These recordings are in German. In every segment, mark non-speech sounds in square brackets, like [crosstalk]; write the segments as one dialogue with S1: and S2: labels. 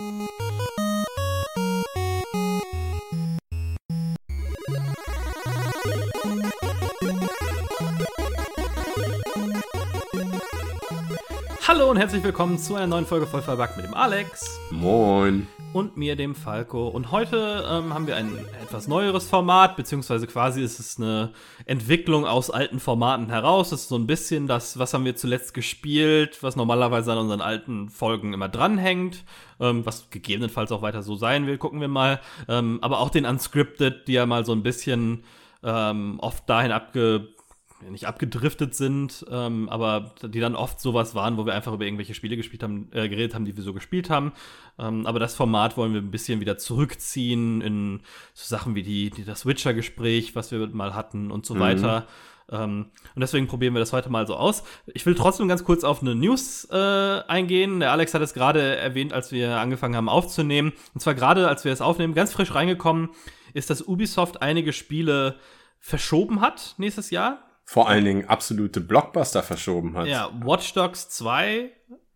S1: Música Hallo und herzlich willkommen zu einer neuen Folge voll verbuggt mit dem Alex
S2: Moin.
S1: und mir, dem Falco. Und heute ähm, haben wir ein etwas neueres Format, beziehungsweise quasi ist es eine Entwicklung aus alten Formaten heraus. Es ist so ein bisschen das, was haben wir zuletzt gespielt, was normalerweise an unseren alten Folgen immer dranhängt, ähm, was gegebenenfalls auch weiter so sein will, gucken wir mal. Ähm, aber auch den Unscripted, die ja mal so ein bisschen ähm, oft dahin abge nicht abgedriftet sind, ähm, aber die dann oft sowas waren, wo wir einfach über irgendwelche Spiele gespielt haben, äh, geredet haben, die wir so gespielt haben. Ähm, aber das Format wollen wir ein bisschen wieder zurückziehen in so Sachen wie die, die das Witcher-Gespräch, was wir mal hatten und so
S2: Mhm.
S1: weiter. Ähm, und deswegen probieren wir das heute mal so aus. Ich will trotzdem ganz kurz auf eine News äh, eingehen. Der Alex hat es gerade erwähnt, als wir angefangen haben aufzunehmen. Und zwar gerade, als wir es aufnehmen, ganz frisch reingekommen, ist, dass Ubisoft einige Spiele verschoben hat nächstes Jahr.
S2: Vor allen Dingen absolute Blockbuster verschoben hat.
S1: Ja, Watch Dogs 2,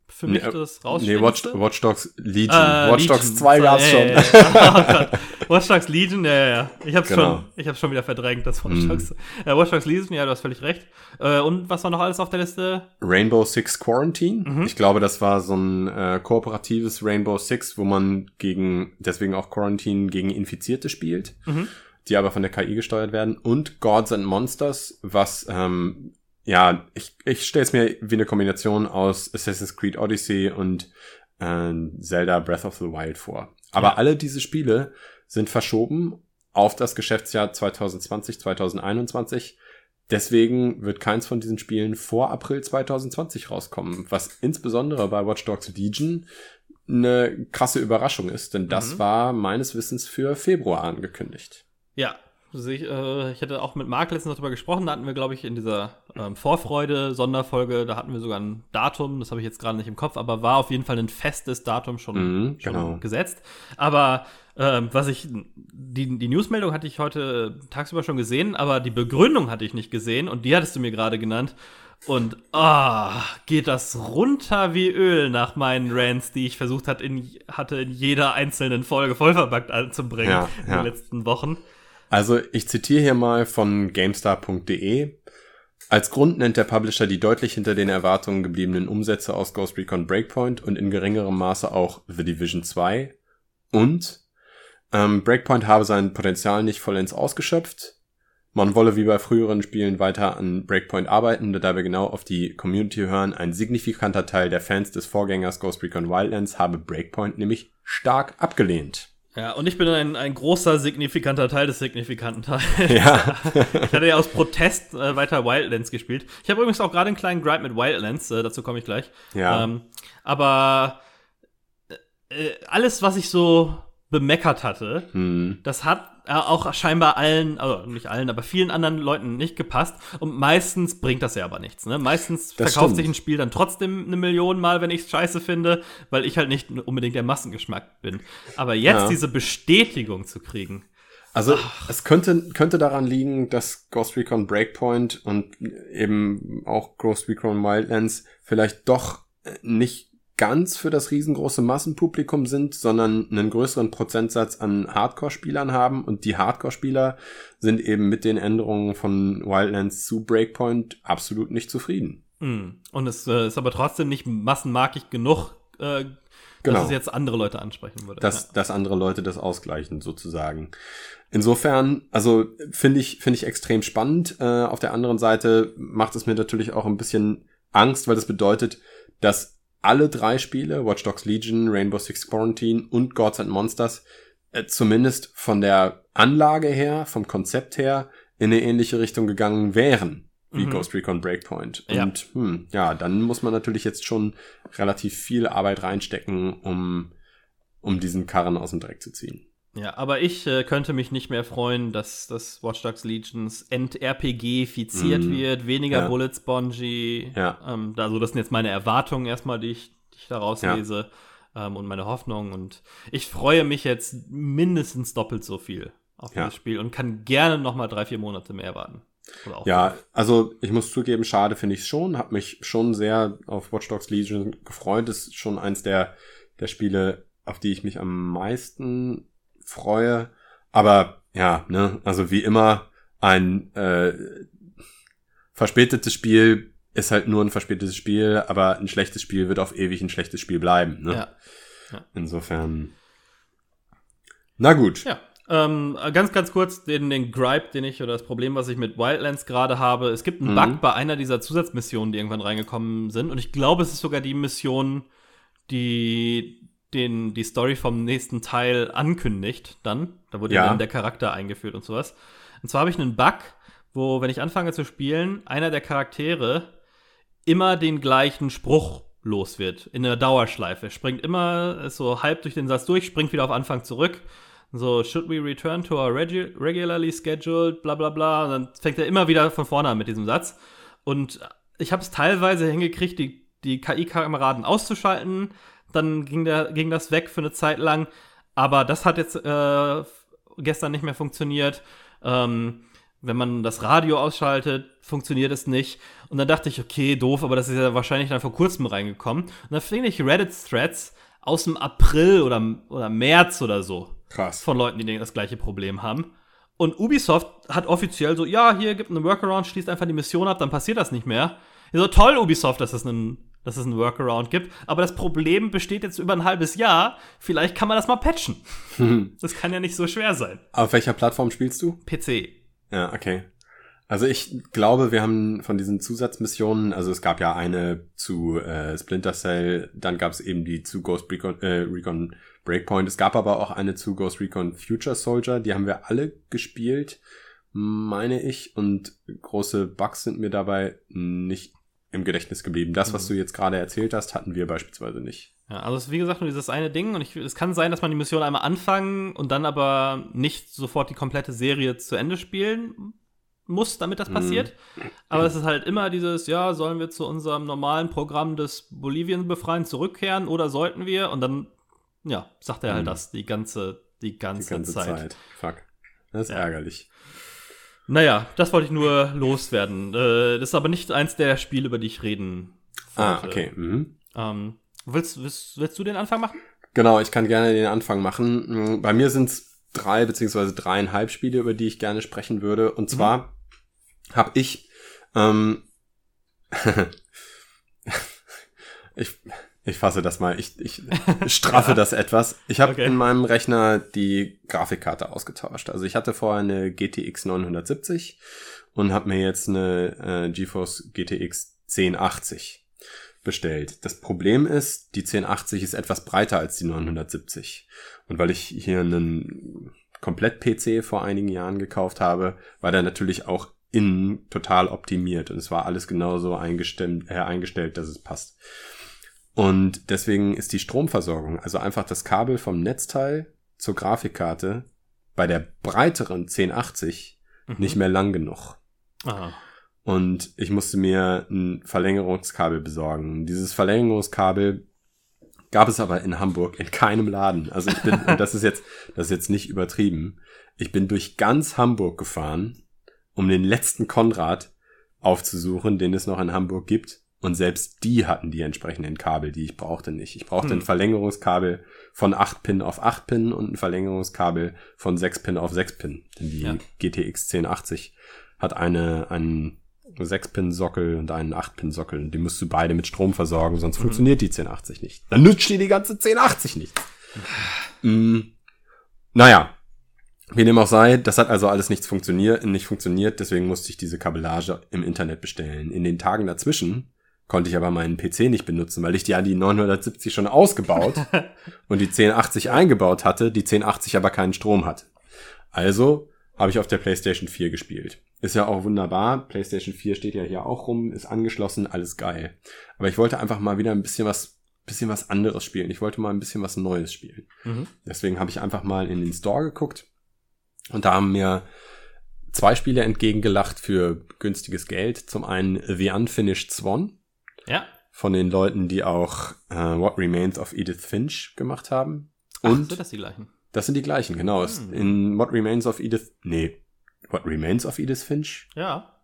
S1: für mich
S2: Nee,
S1: das
S2: Nee, Watch. Watch Dogs Legion.
S1: Äh,
S2: Watch
S1: Legion.
S2: Dogs 2 gab's
S1: Ja,
S2: schon.
S1: ja, ja. Oh Gott. Watch Dogs Legion, ja, ja, ja. Ich hab's
S2: Genau.
S1: schon, ich hab's schon wieder verdrängt, das Watch
S2: Mhm.
S1: Dogs. Äh, Watch Dogs Legion, ja, du hast völlig recht. Äh, und was war noch alles auf der Liste?
S2: Rainbow Six Quarantine.
S1: Mhm.
S2: Ich glaube, das war so ein äh, kooperatives Rainbow Six, wo man gegen, deswegen auch Quarantine, gegen Infizierte spielt,
S1: Mhm.
S2: Die aber von der KI gesteuert werden. Und Gods and Monsters, was, ähm, ja, ich, ich stelle es mir wie eine Kombination aus Assassin's Creed Odyssey und äh, Zelda Breath of the Wild vor. Aber
S1: Ja.
S2: alle diese Spiele sind verschoben auf das Geschäftsjahr 2020, 2021. Deswegen wird keins von diesen Spielen vor April 2020 rauskommen, was insbesondere bei Watch Dogs Legion eine krasse Überraschung ist, denn das
S1: Mhm.
S2: war meines Wissens für Februar angekündigt.
S1: Ja, ich, äh, ich hatte auch mit Marc letztens noch drüber gesprochen, da hatten wir, glaube ich, in dieser ähm, Vorfreude-Sonderfolge, da hatten wir sogar ein Datum, das habe ich jetzt gerade nicht im Kopf, aber war auf jeden Fall ein festes Datum schon,
S2: Mhm,
S1: schon
S2: genau.
S1: gesetzt. Aber ähm, was ich, die, die Newsmeldung hatte ich heute tagsüber schon gesehen, aber die Begründung hatte ich nicht gesehen und die hattest du mir gerade genannt. Und ah, geht das runter wie Öl nach meinen Rants, die ich versucht hat in, hatte, in jeder einzelnen Folge vollverbackt anzubringen
S2: Ja,
S1: in
S2: ja.
S1: den letzten Wochen.
S2: Also ich zitiere hier mal von GameStar.de. Als Grund nennt der Publisher die deutlich hinter den Erwartungen gebliebenen Umsätze aus Ghost Recon Breakpoint und in geringerem Maße auch The Division 2. Und ähm, Breakpoint habe sein Potenzial nicht vollends ausgeschöpft. Man wolle wie bei früheren Spielen weiter an Breakpoint arbeiten, da wir genau auf die Community hören. Ein signifikanter Teil der Fans des Vorgängers Ghost Recon Wildlands habe Breakpoint nämlich stark abgelehnt.
S1: Ja, und ich bin ein, ein großer, signifikanter Teil des signifikanten Teils.
S2: Ja. [laughs]
S1: ich hatte ja aus Protest äh, weiter Wildlands gespielt. Ich habe übrigens auch gerade einen kleinen Gripe mit Wildlands, äh, dazu komme ich gleich.
S2: Ja.
S1: Ähm, aber äh, alles, was ich so bemeckert hatte,
S2: Hm.
S1: das hat äh, auch scheinbar allen, also nicht allen, aber vielen anderen Leuten nicht gepasst. Und meistens bringt das ja aber nichts. Ne? Meistens
S2: Das
S1: verkauft
S2: stimmt.
S1: sich ein Spiel dann trotzdem eine Million Mal, wenn ich es scheiße finde, weil ich halt nicht unbedingt der Massengeschmack bin. Aber jetzt
S2: Ja.
S1: diese Bestätigung zu kriegen.
S2: Also es könnte, könnte daran liegen, dass Ghost Recon Breakpoint und eben auch Ghost Recon Wildlands vielleicht doch äh, nicht ganz für das riesengroße Massenpublikum sind, sondern einen größeren Prozentsatz an Hardcore-Spielern haben und die Hardcore-Spieler sind eben mit den Änderungen von Wildlands zu Breakpoint absolut nicht zufrieden.
S1: Mm. Und es äh, ist aber trotzdem nicht massenmarkig genug, äh,
S2: Genau.
S1: dass es jetzt andere Leute ansprechen würde.
S2: dass, dass andere Leute das ausgleichen, sozusagen. Insofern, also finde ich, finde ich extrem spannend. Äh, auf der anderen Seite macht es mir natürlich auch ein bisschen Angst, weil das bedeutet, dass alle drei Spiele, Watch Dogs Legion, Rainbow Six Quarantine und Gods and Monsters, äh, zumindest von der Anlage her, vom Konzept her, in eine ähnliche Richtung gegangen wären wie
S1: Mhm.
S2: Ghost Recon Breakpoint.
S1: Ja.
S2: Und hm, ja, dann muss man natürlich jetzt schon relativ viel Arbeit reinstecken, um, um diesen Karren aus dem Dreck zu ziehen.
S1: Ja, aber ich äh, könnte mich nicht mehr freuen, dass das Watch Dogs Legions ent-RPG-fiziert
S2: Mhm.
S1: wird, weniger
S2: Ja.
S1: Bullet Spongy.
S2: Ja.
S1: Ähm, also das sind jetzt meine Erwartungen erstmal, die ich, die ich daraus
S2: Ja.
S1: lese ähm, und meine Hoffnungen. Und ich freue mich jetzt mindestens doppelt so viel auf
S2: Ja.
S1: dieses Spiel und kann gerne noch mal drei, vier Monate mehr warten. Oder auch
S2: Ja,
S1: fünf.
S2: also ich muss zugeben, schade finde ich schon. Hab mich schon sehr auf Watch Dogs Legion gefreut. Das ist schon eins der, der Spiele, auf die ich mich am meisten freue. Aber ja, ne, also wie immer, ein äh, verspätetes Spiel ist halt nur ein verspätetes Spiel, aber ein schlechtes Spiel wird auf ewig ein schlechtes Spiel bleiben. Ne?
S1: Ja. ja.
S2: Insofern. Na gut.
S1: Ja. Ähm, ganz, ganz kurz den, den Gripe, den ich oder das Problem, was ich mit Wildlands gerade habe. Es gibt einen mhm. Bug bei einer dieser Zusatzmissionen, die irgendwann reingekommen sind. Und ich glaube, es ist sogar die Mission, die den, die Story vom nächsten Teil ankündigt. Dann. Da wurde ja. dann der Charakter eingeführt und sowas. Und zwar habe ich einen Bug, wo, wenn ich anfange zu spielen, einer der Charaktere immer den gleichen Spruch los wird. In der Dauerschleife. Springt immer so halb durch den Satz durch, springt wieder auf Anfang zurück. So, should we return to our regu regularly scheduled, bla bla bla. Und dann fängt er immer wieder von vorne an mit diesem Satz. Und ich habe es teilweise hingekriegt, die, die KI-Kameraden auszuschalten. Dann ging, der, ging das weg für eine Zeit lang. Aber das hat jetzt äh, gestern nicht mehr funktioniert. Ähm, wenn man das Radio ausschaltet, funktioniert es nicht. Und dann dachte ich, okay, doof, aber das ist ja wahrscheinlich dann vor kurzem reingekommen. Und dann finde ich Reddit-Threads aus dem April oder, oder März oder so.
S2: Krass.
S1: Von Leuten, die das gleiche Problem haben. Und Ubisoft hat offiziell so, ja, hier gibt einen Workaround, schließt einfach die Mission ab, dann passiert das nicht mehr. So toll, Ubisoft, dass es einen, dass es einen Workaround gibt. Aber das Problem besteht jetzt über ein halbes Jahr. Vielleicht kann man das mal patchen. [laughs] das kann ja nicht so schwer sein.
S2: Auf welcher Plattform spielst du?
S1: PC.
S2: Ja, okay. Also ich glaube, wir haben von diesen Zusatzmissionen, also es gab ja eine zu äh, Splinter Cell, dann gab es eben die zu Ghost Recon, äh, Recon Breakpoint. Es gab aber auch eine zu Ghost Recon Future Soldier, die haben wir alle gespielt, meine ich, und große Bugs sind mir dabei nicht im Gedächtnis geblieben. Das, was mhm. du jetzt gerade erzählt hast, hatten wir beispielsweise nicht.
S1: Ja, also es ist wie gesagt nur dieses eine Ding und ich, es kann sein, dass man die Mission einmal anfangen und dann aber nicht sofort die komplette Serie zu Ende spielen muss, damit das mhm. passiert. Mhm. Aber es ist halt immer dieses, ja, sollen wir zu unserem normalen Programm des Bolivien befreien zurückkehren oder sollten wir? Und dann, ja, sagt er halt mhm. das die ganze, die ganze, die ganze Zeit. Zeit.
S2: Fuck. Das ist ja. ärgerlich.
S1: Naja, das wollte ich nur loswerden. Äh, das ist aber nicht eins der Spiele, über die ich reden
S2: ah, wollte. Ah, okay. Mhm.
S1: Ähm, willst, willst, willst du den Anfang machen?
S2: Genau, ich kann gerne den Anfang machen. Mm, bei mir sind es drei beziehungsweise dreieinhalb Spiele, über die ich gerne sprechen würde. Und zwar mhm. habe ich ähm, [laughs] ich ich fasse das mal, ich, ich [laughs] straffe ja. das etwas. Ich habe okay. in meinem Rechner die Grafikkarte ausgetauscht. Also ich hatte vorher eine GTX 970 und habe mir jetzt eine äh, GeForce GTX 1080 bestellt. Das Problem ist, die 1080 ist etwas breiter als die 970. Und weil ich hier einen Komplett-PC vor einigen Jahren gekauft habe, war der natürlich auch innen total optimiert und es war alles genauso eingestellt, äh, eingestellt, dass es passt. Und deswegen ist die Stromversorgung, also einfach das Kabel vom Netzteil zur Grafikkarte bei der breiteren 1080 mhm. nicht mehr lang genug. Aha. Und ich musste mir ein Verlängerungskabel besorgen. Dieses Verlängerungskabel gab es aber in Hamburg in keinem Laden. Also ich bin, [laughs] und das ist jetzt, das ist jetzt nicht übertrieben. Ich bin durch ganz Hamburg gefahren, um den letzten Konrad aufzusuchen, den es noch in Hamburg gibt. Und selbst die hatten die entsprechenden Kabel, die ich brauchte nicht. Ich brauchte hm. ein Verlängerungskabel von 8 Pin auf 8 Pin und ein Verlängerungskabel von 6 Pin auf 6 Pin. Denn die ja. GTX 1080 hat eine, einen 6-Pin-Sockel und einen 8-Pin-Sockel. Die musst du beide mit Strom versorgen, sonst mhm. funktioniert die 1080 nicht. Dann nützt dir die ganze 1080 nicht. mm, naja, wie dem auch sei, das hat also alles nichts funktioniert, nicht funktioniert, deswegen musste ich diese Kabellage im Internet bestellen. In den Tagen dazwischen konnte ich aber meinen PC nicht benutzen, weil ich die ja die 970 schon ausgebaut [laughs] und die 1080 eingebaut hatte, die 1080 aber keinen Strom hat. Also habe ich auf der PlayStation 4 gespielt. Ist ja auch wunderbar. PlayStation 4 steht ja hier auch rum, ist angeschlossen, alles geil. Aber ich wollte einfach mal wieder ein bisschen was, bisschen was anderes spielen. Ich wollte mal ein bisschen was Neues spielen. Mhm. Deswegen habe ich einfach mal in den Store geguckt und da haben mir zwei Spiele entgegengelacht für günstiges Geld. Zum einen The Unfinished Swan.
S1: Ja.
S2: Von den Leuten, die auch äh, What Remains of Edith Finch gemacht haben.
S1: Und Ach, sind das die gleichen?
S2: Das sind die gleichen, genau. Hm. In What Remains of Edith, nee, What Remains of Edith Finch?
S1: Ja.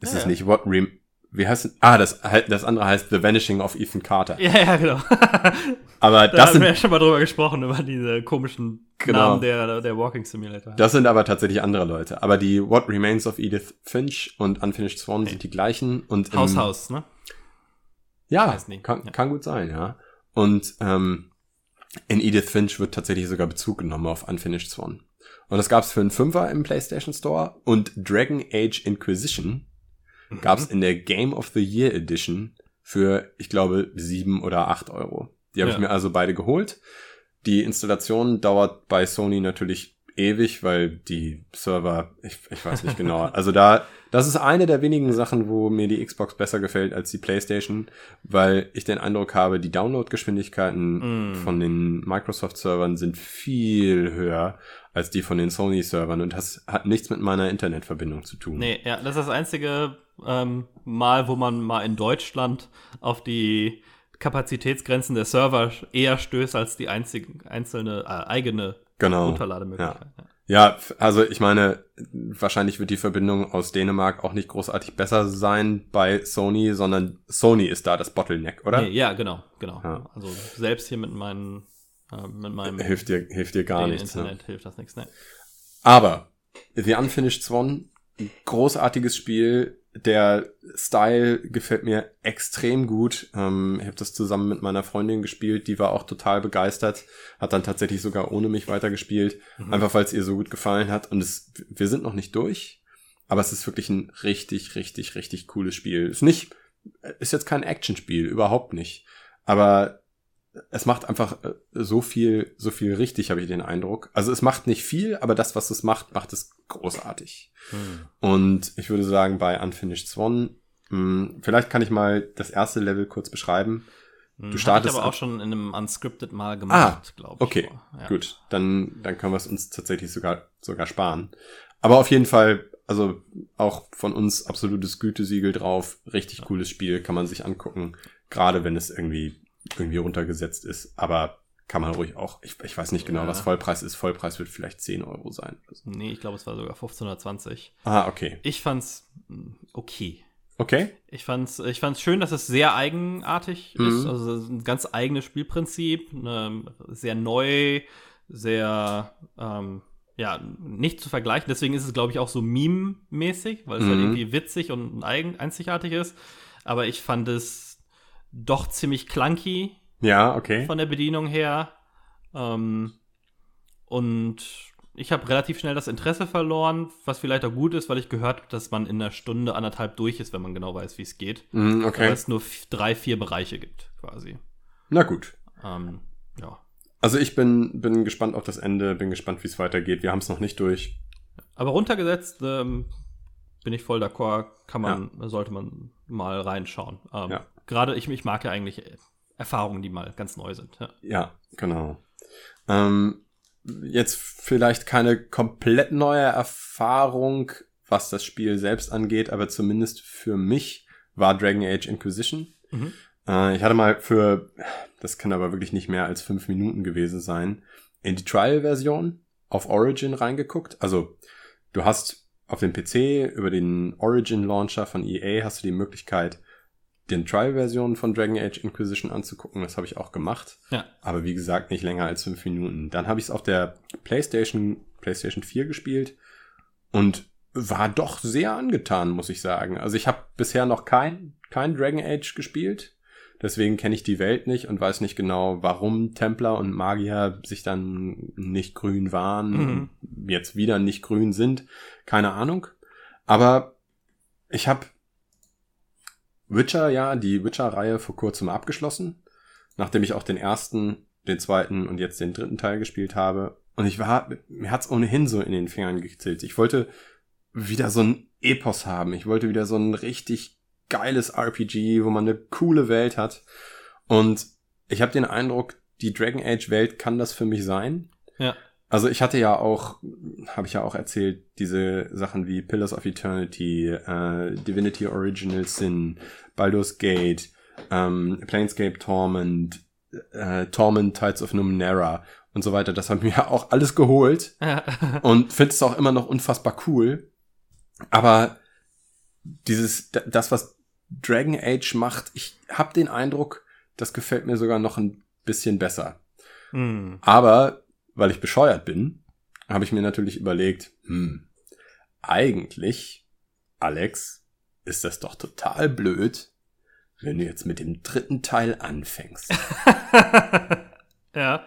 S2: Ist ja, es nicht What Rem wie heißt es? Ah, das, das andere heißt The Vanishing of Ethan Carter.
S1: Ja, ja, genau. [laughs]
S2: Aber
S1: da
S2: das
S1: haben
S2: sind,
S1: wir ja schon mal drüber gesprochen, über diese komischen
S2: Genau.
S1: Namen der, der Walking Simulator.
S2: das sind aber tatsächlich andere Leute. Aber die What Remains of Edith Finch und Unfinished Swan sind die gleichen. Und
S1: Haus, Haus, ne?
S2: Ja, kann, kann gut sein, ja. Und ähm, in Edith Finch wird tatsächlich sogar Bezug genommen auf Unfinished Swan. Und das gab's für einen Fünfer im PlayStation Store und Dragon Age Inquisition
S1: Mhm.
S2: gab's in der Game of the Year Edition für, ich glaube, sieben oder acht Euro. Die habe
S1: Ja.
S2: ich mir also beide geholt. Die Installation dauert bei Sony natürlich ewig, weil die Server, ich, ich weiß nicht genau. [laughs] Also da, das ist eine der wenigen Sachen, wo mir die Xbox besser gefällt als die PlayStation, weil ich den Eindruck habe, die Downloadgeschwindigkeiten
S1: Mm.
S2: von den Microsoft-Servern sind viel höher als die von den Sony-Servern und das hat nichts mit meiner Internetverbindung zu tun.
S1: Nee, ja, das ist das einzige ähm, Mal, wo man mal in Deutschland auf die Kapazitätsgrenzen der Server eher stößt als die einzige, einzelne äh, eigene
S2: Genau.
S1: Runterlademöglichkeit. Ja.
S2: Ja, also ich meine, wahrscheinlich wird die Verbindung aus Dänemark auch nicht großartig besser sein bei Sony, sondern Sony ist da das Bottleneck, oder?
S1: Nee, ja, genau, genau.
S2: Ja.
S1: Also selbst hier mit meinen äh, mit meinem
S2: Hilft dir, hilft dir gar nichts. Ne?
S1: Internet hilft das nichts. Ne?
S2: Aber The Unfinished Swan, großartiges Spiel. Der Style gefällt mir extrem gut. Ähm, ich habe das zusammen mit meiner Freundin gespielt, die war auch total begeistert, hat dann tatsächlich sogar ohne mich weitergespielt, einfach weil es ihr so gut gefallen hat. Und es, wir sind noch nicht durch, aber es ist wirklich ein richtig, richtig, richtig cooles Spiel. Ist nicht, ist jetzt kein Actionspiel, überhaupt nicht. Aber es macht einfach äh, so viel, so viel richtig, habe ich den Eindruck. Also es macht nicht viel, aber das, was es macht, macht es großartig.
S1: Hm.
S2: Und ich würde sagen, bei Unfinished Swan, mh, vielleicht kann ich mal das erste Level kurz beschreiben.
S1: Hm,
S2: Du startest
S1: Hab ich aber
S2: ab-
S1: auch schon in einem Unscripted mal gemacht, glaube ich.
S2: Okay.
S1: Ja.
S2: gut, dann, dann können wir es uns tatsächlich sogar, sogar sparen. Aber auf jeden Fall, also auch von uns absolutes Gütesiegel drauf. Richtig cooles Spiel, kann man sich angucken. Gerade wenn es irgendwie, irgendwie runtergesetzt ist. Aber kann man ruhig auch, ich, ich weiß nicht genau,
S1: Ja.
S2: was Vollpreis ist. Vollpreis wird vielleicht 10 Euro sein. Also,
S1: Nee, ich glaube, es war sogar 1520.
S2: ah, okay.
S1: Ich fand's mh, okay.
S2: Okay.
S1: Ich fand's, ich fand's schön, dass es sehr eigenartig
S2: Mhm.
S1: ist. Also ein ganz eigenes Spielprinzip, ne, sehr neu, sehr ähm, ja nicht zu vergleichen. Deswegen ist es, glaube ich, auch so meme-mäßig, weil es halt
S2: Mhm.
S1: irgendwie witzig und eigen, einzigartig ist. Aber ich fand es doch ziemlich clunky
S2: Ja, okay.
S1: von der Bedienung her. Ähm, und ich habe relativ schnell das Interesse verloren, was vielleicht auch gut ist, weil ich gehört habe, dass man in einer Stunde, anderthalb durch ist, wenn man genau weiß, wie es geht. Weil
S2: okay.
S1: es nur drei, vier Bereiche gibt, quasi.
S2: Na gut.
S1: Ähm, ja.
S2: Also ich bin, bin gespannt auf das Ende, bin gespannt, wie es weitergeht. Wir haben es noch nicht durch.
S1: Aber runtergesetzt ähm, bin ich voll d'accord, kann man, sollte man mal reinschauen. Ähm,
S2: Ja.
S1: Gerade ich, ich mag ja eigentlich Erfahrungen, die mal ganz neu sind. Ja.
S2: Ja, genau. Ähm, jetzt vielleicht keine komplett neue Erfahrung, was das Spiel selbst angeht, aber zumindest für mich war Dragon Age Inquisition.
S1: Mhm.
S2: Äh, ich hatte mal für, das kann aber wirklich nicht mehr als fünf Minuten gewesen sein, in die Trial-Version auf Origin reingeguckt. Also du hast auf dem PC über den Origin Launcher von EA hast du die Möglichkeit, den Trial-Version von Dragon Age Inquisition anzugucken. Das habe ich auch gemacht.
S1: ja.
S2: Aber wie gesagt, nicht länger als fünf Minuten. Dann habe ich es auf der PlayStation, PlayStation 4 gespielt und war doch sehr angetan, muss ich sagen. Also ich habe bisher noch kein, kein Dragon Age gespielt. Deswegen kenne ich die Welt nicht und weiß nicht genau, warum Templer und Magier sich dann nicht grün waren,
S1: Mhm.
S2: und jetzt wieder nicht grün sind. Keine Ahnung. Aber ich habe Witcher, ja, die Witcher-Reihe vor kurzem abgeschlossen, nachdem ich auch den ersten, den zweiten und jetzt den dritten Teil gespielt habe. Und ich war, mir hat's ohnehin so in den Fingern gezählt. Ich wollte wieder so ein Epos haben. Ich wollte wieder so ein richtig geiles RPG, wo man eine coole Welt hat. Und ich habe den Eindruck, die Dragon Age Welt kann das für mich sein.
S1: Ja.
S2: Also ich hatte ja auch, habe ich ja auch erzählt, diese Sachen wie Pillars of Eternity, äh, Divinity Original Sin, Baldur's Gate, ähm, Planescape Torment, äh, Torment Tides of Numenera und so weiter. Das haben mir [laughs] auch alles geholt und finde es auch immer noch unfassbar cool. Aber dieses, das, was Dragon Age macht, ich habe den Eindruck, das gefällt mir sogar noch ein bisschen besser.
S1: Hm.
S2: Aber, weil ich bescheuert bin, habe ich mir natürlich überlegt, hm, eigentlich, Alex, ist das doch total blöd, wenn du jetzt mit dem dritten Teil anfängst. [laughs]
S1: ja.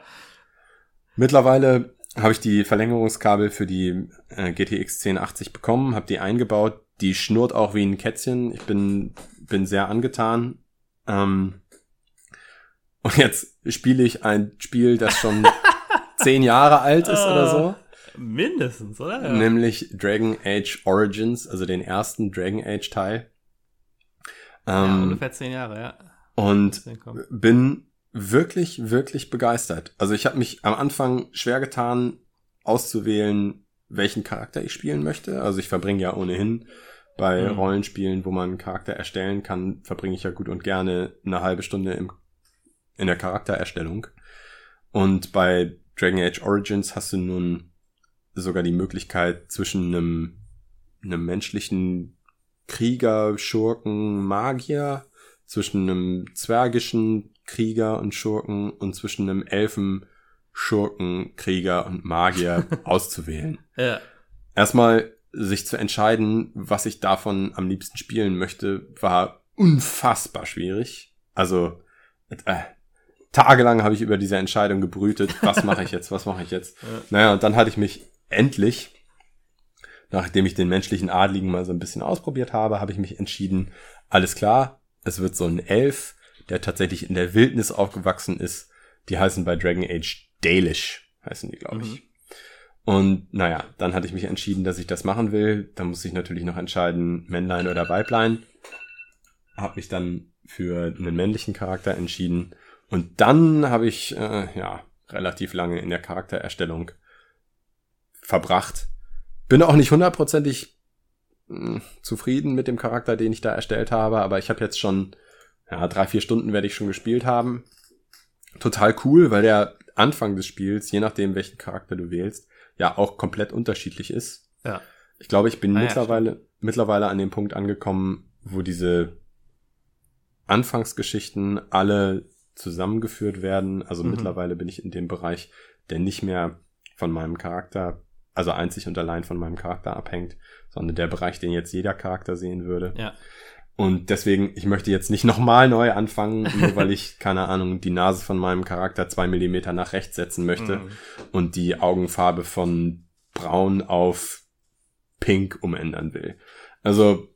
S2: Mittlerweile habe ich die Verlängerungskabel für die äh, GTX 1080 bekommen, habe die eingebaut. Die schnurrt auch wie ein Kätzchen. Ich bin, bin sehr angetan. Ähm, und jetzt spiele ich ein Spiel, das schon [laughs] zehn Jahre alt ist oder so.
S1: Mindestens, oder? Ja.
S2: Nämlich Dragon Age Origins, also den ersten Dragon Age Teil.
S1: ja,
S2: Ähm,
S1: ungefähr zehn Jahre, ja.
S2: und bin wirklich, wirklich begeistert. Also ich habe mich am Anfang schwer getan, auszuwählen, welchen Charakter ich spielen möchte. Also ich verbringe ja ohnehin bei
S1: Mhm.
S2: Rollenspielen, wo man einen Charakter erstellen kann, verbringe ich ja gut und gerne eine halbe Stunde im, in der Charaktererstellung. Und bei Dragon Age Origins hast du nun sogar die Möglichkeit zwischen einem, einem menschlichen Krieger, Schurken, Magier, zwischen einem zwergischen Krieger und Schurken und zwischen einem Elfen, Schurken, Krieger und Magier [laughs] auszuwählen.
S1: Ja.
S2: Erstmal sich zu entscheiden, was ich davon am liebsten spielen möchte, war unfassbar schwierig. Also äh, tagelang habe ich über diese Entscheidung gebrütet. Was [laughs] mache ich jetzt? Was mache ich jetzt?
S1: Ja.
S2: Naja, und dann hatte ich mich endlich, nachdem ich den menschlichen Adligen mal so ein bisschen ausprobiert habe, habe ich mich entschieden, alles klar, es wird so ein Elf, der tatsächlich in der Wildnis aufgewachsen ist. Die heißen bei Dragon Age Dalish, heißen die, glaube ich.
S1: Mhm.
S2: Und naja, dann hatte ich mich entschieden, dass ich das machen will. Da musste ich natürlich noch entscheiden, Männlein oder Weiblein. Hab mich dann für einen männlichen Charakter entschieden. Und dann habe ich äh, ja relativ lange in der Charaktererstellung verbracht. Bin auch nicht hundertprozentig mh, zufrieden mit dem Charakter, den ich da erstellt habe, aber ich habe jetzt schon ja, drei, vier Stunden werde ich schon gespielt haben. Total cool, weil der Anfang des Spiels, je nachdem welchen Charakter du wählst, ja auch komplett unterschiedlich ist.
S1: Ja.
S2: Ich glaube, ich bin
S1: Ah ja,
S2: mittlerweile, mittlerweile an dem Punkt angekommen, wo diese Anfangsgeschichten alle zusammengeführt werden. Also
S1: Mhm.
S2: mittlerweile bin ich in dem Bereich, der nicht mehr von meinem Charakter, also einzig und allein von meinem Charakter abhängt, sondern der Bereich, den jetzt jeder Charakter sehen würde.
S1: Ja.
S2: Und deswegen, ich möchte jetzt nicht nochmal neu anfangen, nur weil ich, [laughs] keine Ahnung, die Nase von meinem Charakter zwei Millimeter nach rechts setzen möchte
S1: Mhm.
S2: und die Augenfarbe von braun auf pink umändern will. Also,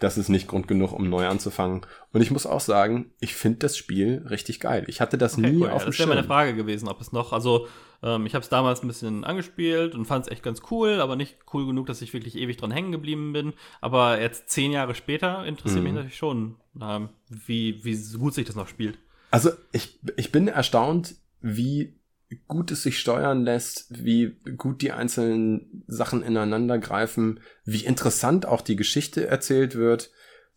S2: das ist nicht Grund genug, um neu anzufangen. Und ich muss auch sagen, ich finde das Spiel richtig geil. Ich hatte das
S1: Okay,
S2: nie
S1: cool.
S2: auf
S1: Ja,
S2: dem
S1: das wäre meine
S2: Schirm.
S1: Frage gewesen, ob es noch, also ähm, ich habe es damals ein bisschen angespielt und fand es echt ganz cool, aber nicht cool genug, dass ich wirklich ewig dran hängen geblieben bin. Aber jetzt zehn Jahre später interessiert mich
S2: Mhm.
S1: natürlich schon, ähm, wie, wie gut sich das noch spielt.
S2: Also, ich, ich bin erstaunt, wie gut es sich steuern lässt, wie gut die einzelnen Sachen ineinander greifen, wie interessant auch die Geschichte erzählt wird.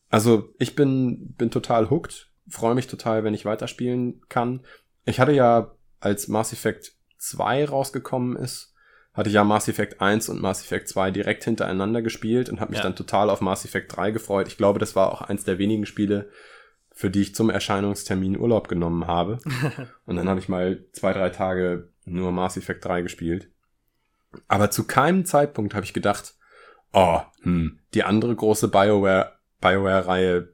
S2: Also, ich bin, bin total hooked, freue mich total, wenn ich weiterspielen kann. Ich hatte ja, als Mass Effect 2 rausgekommen ist, hatte ich ja Mass Effect 1 und Mass Effect 2 direkt hintereinander gespielt und habe mich
S1: Ja.
S2: dann total auf Mass Effect 3 gefreut. Ich glaube, das war auch eins der wenigen Spiele, für die ich zum Erscheinungstermin Urlaub genommen habe. [laughs] Und dann habe ich mal zwei, drei Tage nur Mass Effect 3 gespielt. Aber zu keinem Zeitpunkt habe ich gedacht, oh, hm, die andere große BioWare, BioWare-Reihe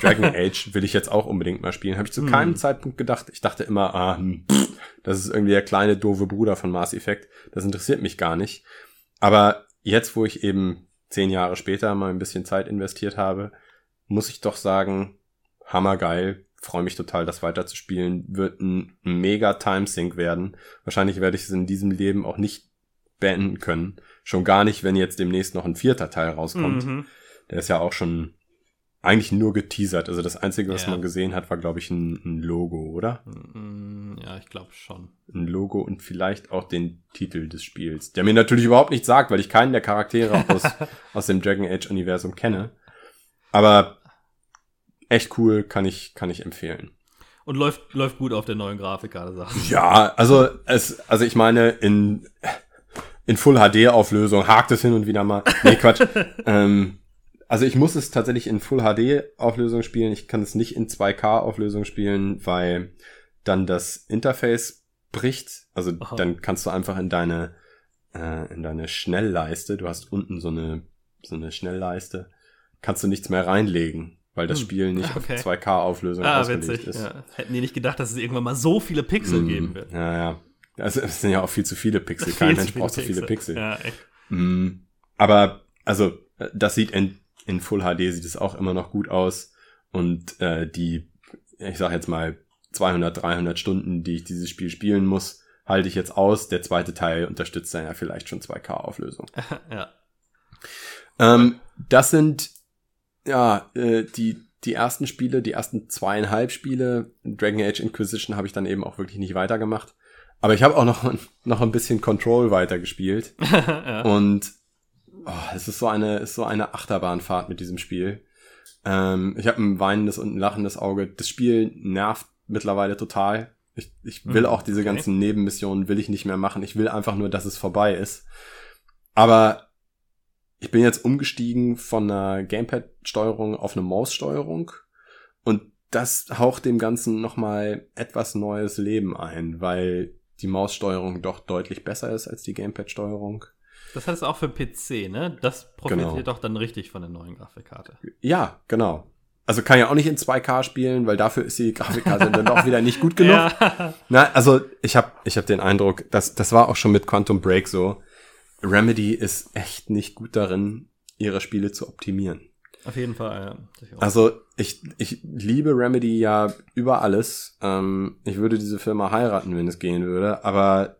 S2: Dragon [laughs] Age will ich jetzt auch unbedingt mal spielen. Habe ich zu
S1: Hm.
S2: keinem Zeitpunkt gedacht. Ich dachte immer, ah, hm, pff, das ist irgendwie der kleine doofe Bruder von Mass Effect. Das interessiert mich gar nicht. Aber jetzt, wo ich eben zehn Jahre später mal ein bisschen Zeit investiert habe, muss ich doch sagen, hammergeil. Freue mich total, das weiterzuspielen. Wird ein mega Timesync werden. Wahrscheinlich werde ich es in diesem Leben auch nicht beenden können. Schon gar nicht, wenn jetzt demnächst noch ein vierter Teil rauskommt.
S1: Mhm.
S2: Der ist ja auch schon eigentlich nur geteasert. Also das Einzige, was
S1: Ja.
S2: man gesehen hat, war, glaube ich, ein, ein Logo, oder?
S1: Mm, Ja, ich glaube schon.
S2: Ein Logo und vielleicht auch den Titel des Spiels, der mir natürlich überhaupt nichts sagt, weil ich keinen der Charaktere [laughs] aus, aus dem Dragon Age-Universum kenne. Aber echt cool, kann ich, kann ich empfehlen.
S1: Und läuft, läuft gut auf der neuen Grafikkarte, Sachen.
S2: Ja, also es, also ich meine, in, in Full HD-Auflösung hakt es hin und wieder mal. Nee, Quatsch. [laughs] ähm, also ich muss es tatsächlich in Full HD Auflösung spielen. Ich kann es nicht in 2K Auflösung spielen, weil dann das Interface bricht. Also
S1: Aha.
S2: dann kannst du einfach in deine äh, in deine Schnellleiste, du hast unten so eine so eine Schnellleiste, kannst du nichts mehr reinlegen, weil das
S1: Hm.
S2: Spiel nicht [laughs]
S1: Okay.
S2: auf 2K Auflösung
S1: Ah,
S2: ausgelegt
S1: witzig.
S2: ist.
S1: Ja. Hätten die nicht gedacht, dass es irgendwann mal so viele Pixel
S2: Mm,
S1: geben wird.
S2: Ja, ja. Also es sind ja auch viel zu viele Pixel. [laughs] Kein Mensch braucht so viele Pixel.
S1: Ja, echt.
S2: Mm, aber also das sieht in, in Full HD sieht es auch immer noch gut aus und äh, die ich sag jetzt mal 200 300 Stunden, die ich dieses Spiel spielen muss, halte ich jetzt aus. Der zweite Teil unterstützt dann ja vielleicht schon 2K Auflösung. [laughs]
S1: ja.
S2: Ähm, das sind ja äh, die die ersten Spiele, die ersten zweieinhalb Spiele. Dragon Age Inquisition habe ich dann eben auch wirklich nicht weitergemacht. Aber ich habe auch noch [laughs] noch ein bisschen Control weitergespielt. [laughs]
S1: ja.
S2: Und oh, es ist so eine, ist so eine Achterbahnfahrt mit diesem Spiel. Ähm, ich habe ein weinendes und ein lachendes Auge. Das Spiel nervt mittlerweile total. Ich, ich will
S1: Hm,
S2: auch diese
S1: okay.
S2: ganzen Nebenmissionen will ich nicht mehr machen. Ich will einfach nur, dass es vorbei ist. Aber ich bin jetzt umgestiegen von einer Gamepad-Steuerung auf eine Maus-Steuerung und das haucht dem Ganzen nochmal etwas neues Leben ein, weil die Maussteuerung doch deutlich besser ist als die Gamepad-Steuerung.
S1: Das heißt auch für PC, ne? Das profitiert
S2: Genau.
S1: doch dann richtig von der neuen Grafikkarte.
S2: Ja, genau. Also kann ja auch nicht in 2K spielen, weil dafür ist die Grafikkarte dann doch wieder nicht gut genug. [laughs]
S1: Ja.
S2: Na, also ich habe ich hab den Eindruck, dass das war auch schon mit Quantum Break so. Remedy ist echt nicht gut darin, ihre Spiele zu optimieren.
S1: Auf jeden Fall, ja.
S2: Also ich, ich liebe Remedy ja über alles. Ähm, ich würde diese Firma heiraten, wenn es gehen würde, aber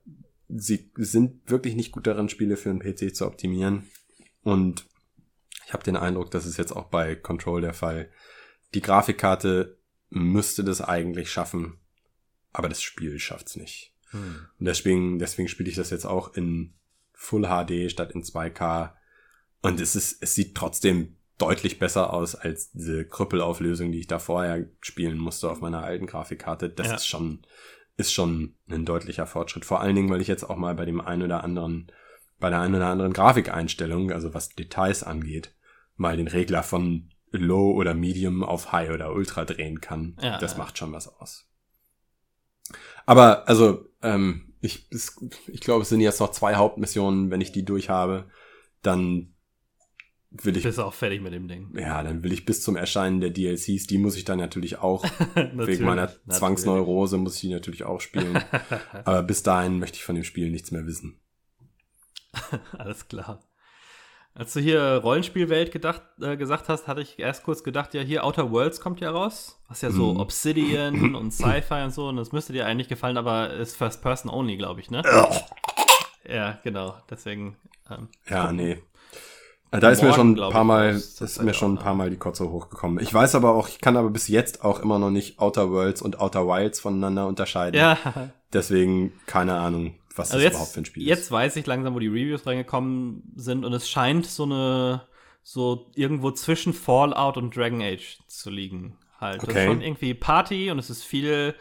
S2: sie sind wirklich nicht gut darin, Spiele für einen PC zu optimieren. Und ich habe den Eindruck, das ist jetzt auch bei Control der Fall. Die Grafikkarte müsste das eigentlich schaffen, aber das Spiel schafft's nicht.
S1: Hm.
S2: Und deswegen, deswegen spiele ich das jetzt auch in Full HD statt in 2K. Und es ist, es sieht trotzdem deutlich besser aus als diese Krüppelauflösung, die ich da vorher spielen musste auf meiner alten Grafikkarte. Das
S1: Ja.
S2: ist schon, ist schon ein deutlicher Fortschritt. Vor allen Dingen, weil ich jetzt auch mal bei dem einen oder anderen, bei der einen oder anderen Grafikeinstellung, also was Details angeht, mal den Regler von Low oder Medium auf High oder Ultra drehen kann.
S1: Ja,
S2: das
S1: ja.
S2: macht schon was aus. Aber also, ähm, ich, ich glaube, es sind jetzt noch zwei Hauptmissionen. Wenn ich die durch habe, dann will ich,
S1: Bist auch fertig mit dem Ding.
S2: ja, dann will ich bis zum Erscheinen der DLCs, die muss ich dann natürlich auch, [laughs]
S1: Natürlich,
S2: wegen meiner
S1: natürlich.
S2: Zwangsneurose muss ich die natürlich auch spielen. [laughs] Aber bis dahin möchte ich von dem Spiel nichts mehr wissen.
S1: Alles klar. Als du hier Rollenspielwelt gedacht, äh, gesagt hast, hatte ich erst kurz gedacht, ja, hier Outer Worlds kommt ja raus. Was ja so
S2: Mhm.
S1: Obsidian [clears throat] und Sci-Fi und so. Und das müsste dir eigentlich gefallen, aber ist First Person only, glaube ich, ne? ja, genau. Deswegen. Ähm,
S2: Ja, nee. Äh, Da ist mir
S1: Morgen,
S2: schon ein paar
S1: ich,
S2: Mal.
S1: Das
S2: ist
S1: weiß
S2: mir
S1: ich
S2: schon ein paar. Mal die Kotze hochgekommen. Ich weiß aber auch, ich kann aber bis jetzt auch immer noch nicht Outer Worlds und Outer Wilds voneinander unterscheiden.
S1: ja.
S2: Deswegen keine Ahnung, was
S1: Also
S2: das überhaupt
S1: jetzt,
S2: für ein Spiel
S1: jetzt
S2: ist.
S1: weiß ich langsam, wo die Reviews reingekommen sind und es scheint so eine, so irgendwo zwischen Fallout und Dragon Age zu liegen. Halt. Das
S2: Okay.
S1: ist schon irgendwie Party und es ist viel,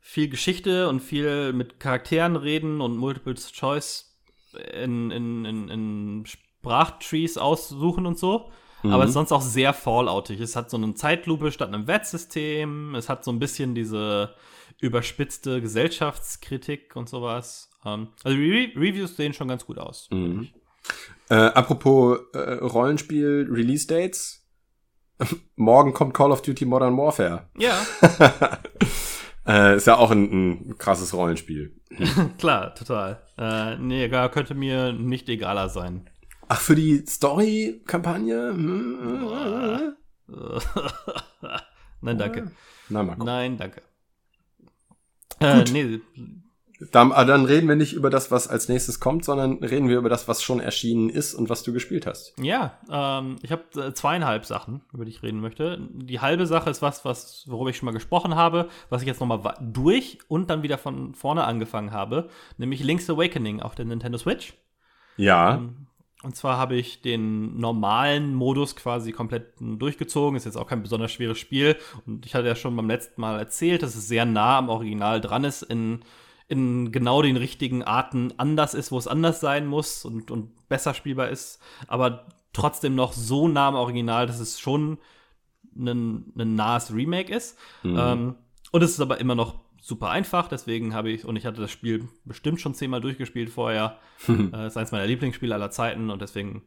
S1: viel Geschichte und viel mit Charakteren reden und Multiple Choice in, in, in, in Sprachtrees aussuchen und so. Aber es ist sonst auch sehr Falloutig. Es hat so eine Zeitlupe statt einem Wettsystem. Es hat so ein bisschen diese überspitzte Gesellschaftskritik und sowas. Ähm, also Re Reviews sehen schon ganz gut aus.
S2: Mhm. Äh, apropos äh, Rollenspiel Release Dates. [laughs] Morgen kommt Call of Duty Modern Warfare.
S1: Ja, [laughs]
S2: äh, ist ja auch ein, ein krasses Rollenspiel. [laughs]
S1: klar, total. Äh, nee, gar könnte mir nicht egaler sein.
S2: Ach, für die Story-Kampagne? Hm.
S1: Nein, danke.
S2: Mal gucken.
S1: Nein, danke. Äh, nee,
S2: Dann, ah, dann reden wir nicht über das, was als nächstes kommt, sondern reden wir über das, was schon erschienen ist und was du gespielt hast.
S1: Ja, ähm, ich habe äh, zweieinhalb Sachen, über die ich reden möchte. Die halbe Sache ist was, was worüber ich schon mal gesprochen habe, was ich jetzt noch mal wa- durch und dann wieder von vorne angefangen habe, nämlich Link's Awakening auf der Nintendo Switch.
S2: Ja.
S1: Ähm, Und zwar habe ich den normalen Modus quasi komplett durchgezogen. Ist jetzt auch kein besonders schweres Spiel. Und ich hatte ja schon beim letzten Mal erzählt, dass es sehr nah am Original dran ist, in, in genau den richtigen Arten anders ist, wo es anders sein muss und, und besser spielbar ist. Aber trotzdem noch so nah am Original, dass es schon ein, ein nahes Remake ist.
S2: Mhm.
S1: Ähm, und es ist aber immer noch super einfach, deswegen habe ich, und ich hatte das Spiel bestimmt schon zehnmal durchgespielt vorher. [laughs] äh, ist eins meiner Lieblingsspiele aller Zeiten und deswegen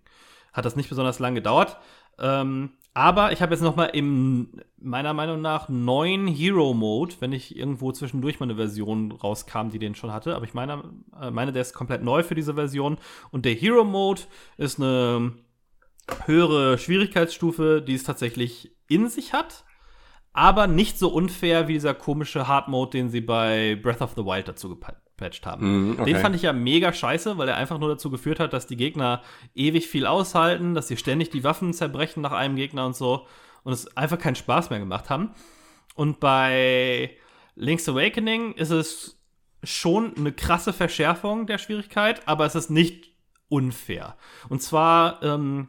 S1: hat das nicht besonders lang gedauert. Ähm, aber ich habe jetzt noch mal im meiner Meinung nach neuen Hero Mode, wenn ich irgendwo zwischendurch mal eine Version rauskam, die den schon hatte. Aber ich meine, äh, meine, der ist komplett neu für diese Version. Und der Hero Mode ist eine höhere Schwierigkeitsstufe, die es tatsächlich in sich hat, aber nicht so unfair wie dieser komische Hard Mode, den sie bei Breath of the Wild dazu gepatcht haben.
S2: Mhm, okay.
S1: Den fand ich ja mega scheiße, weil er einfach nur dazu geführt hat, dass die Gegner ewig viel aushalten, dass sie ständig die Waffen zerbrechen nach einem Gegner und so und es einfach keinen Spaß mehr gemacht haben. Und bei Link's Awakening ist es schon eine krasse Verschärfung der Schwierigkeit, aber es ist nicht unfair. Und zwar, ähm,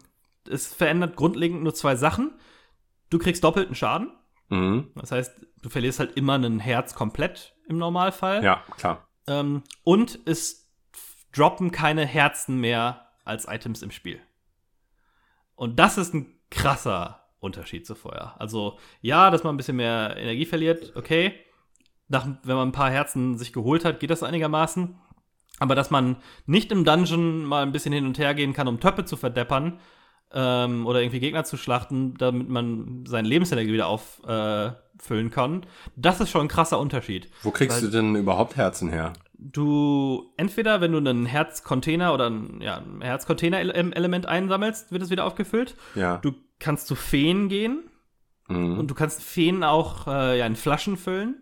S1: es verändert grundlegend nur zwei Sachen. Du kriegst doppelten Schaden.
S2: Mhm.
S1: Das heißt, du verlierst halt immer ein Herz komplett im Normalfall.
S2: Ja, klar.
S1: Ähm, und es droppen keine Herzen mehr als Items im Spiel. Und das ist ein krasser Unterschied zu vorher. Also, ja, dass man ein bisschen mehr Energie verliert, okay. Nach, wenn man ein paar Herzen sich geholt hat, geht das einigermaßen. Aber dass man nicht im Dungeon mal ein bisschen hin und her gehen kann, um Töpfe zu verdeppern ähm, oder irgendwie Gegner zu schlachten, damit man seine Lebensenergie wieder auffüllen äh, kann, das ist schon ein krasser Unterschied.
S2: Wo kriegst
S1: Weil-
S2: du denn überhaupt Herzen her?
S1: Du, entweder wenn du einen Herzcontainer oder ein, ja, ein Herzcontainer-Element einsammelst, wird es wieder aufgefüllt.
S2: Ja.
S1: Du kannst zu Feen gehen
S2: Mhm.
S1: und du kannst Feen auch äh, ja, in Flaschen füllen.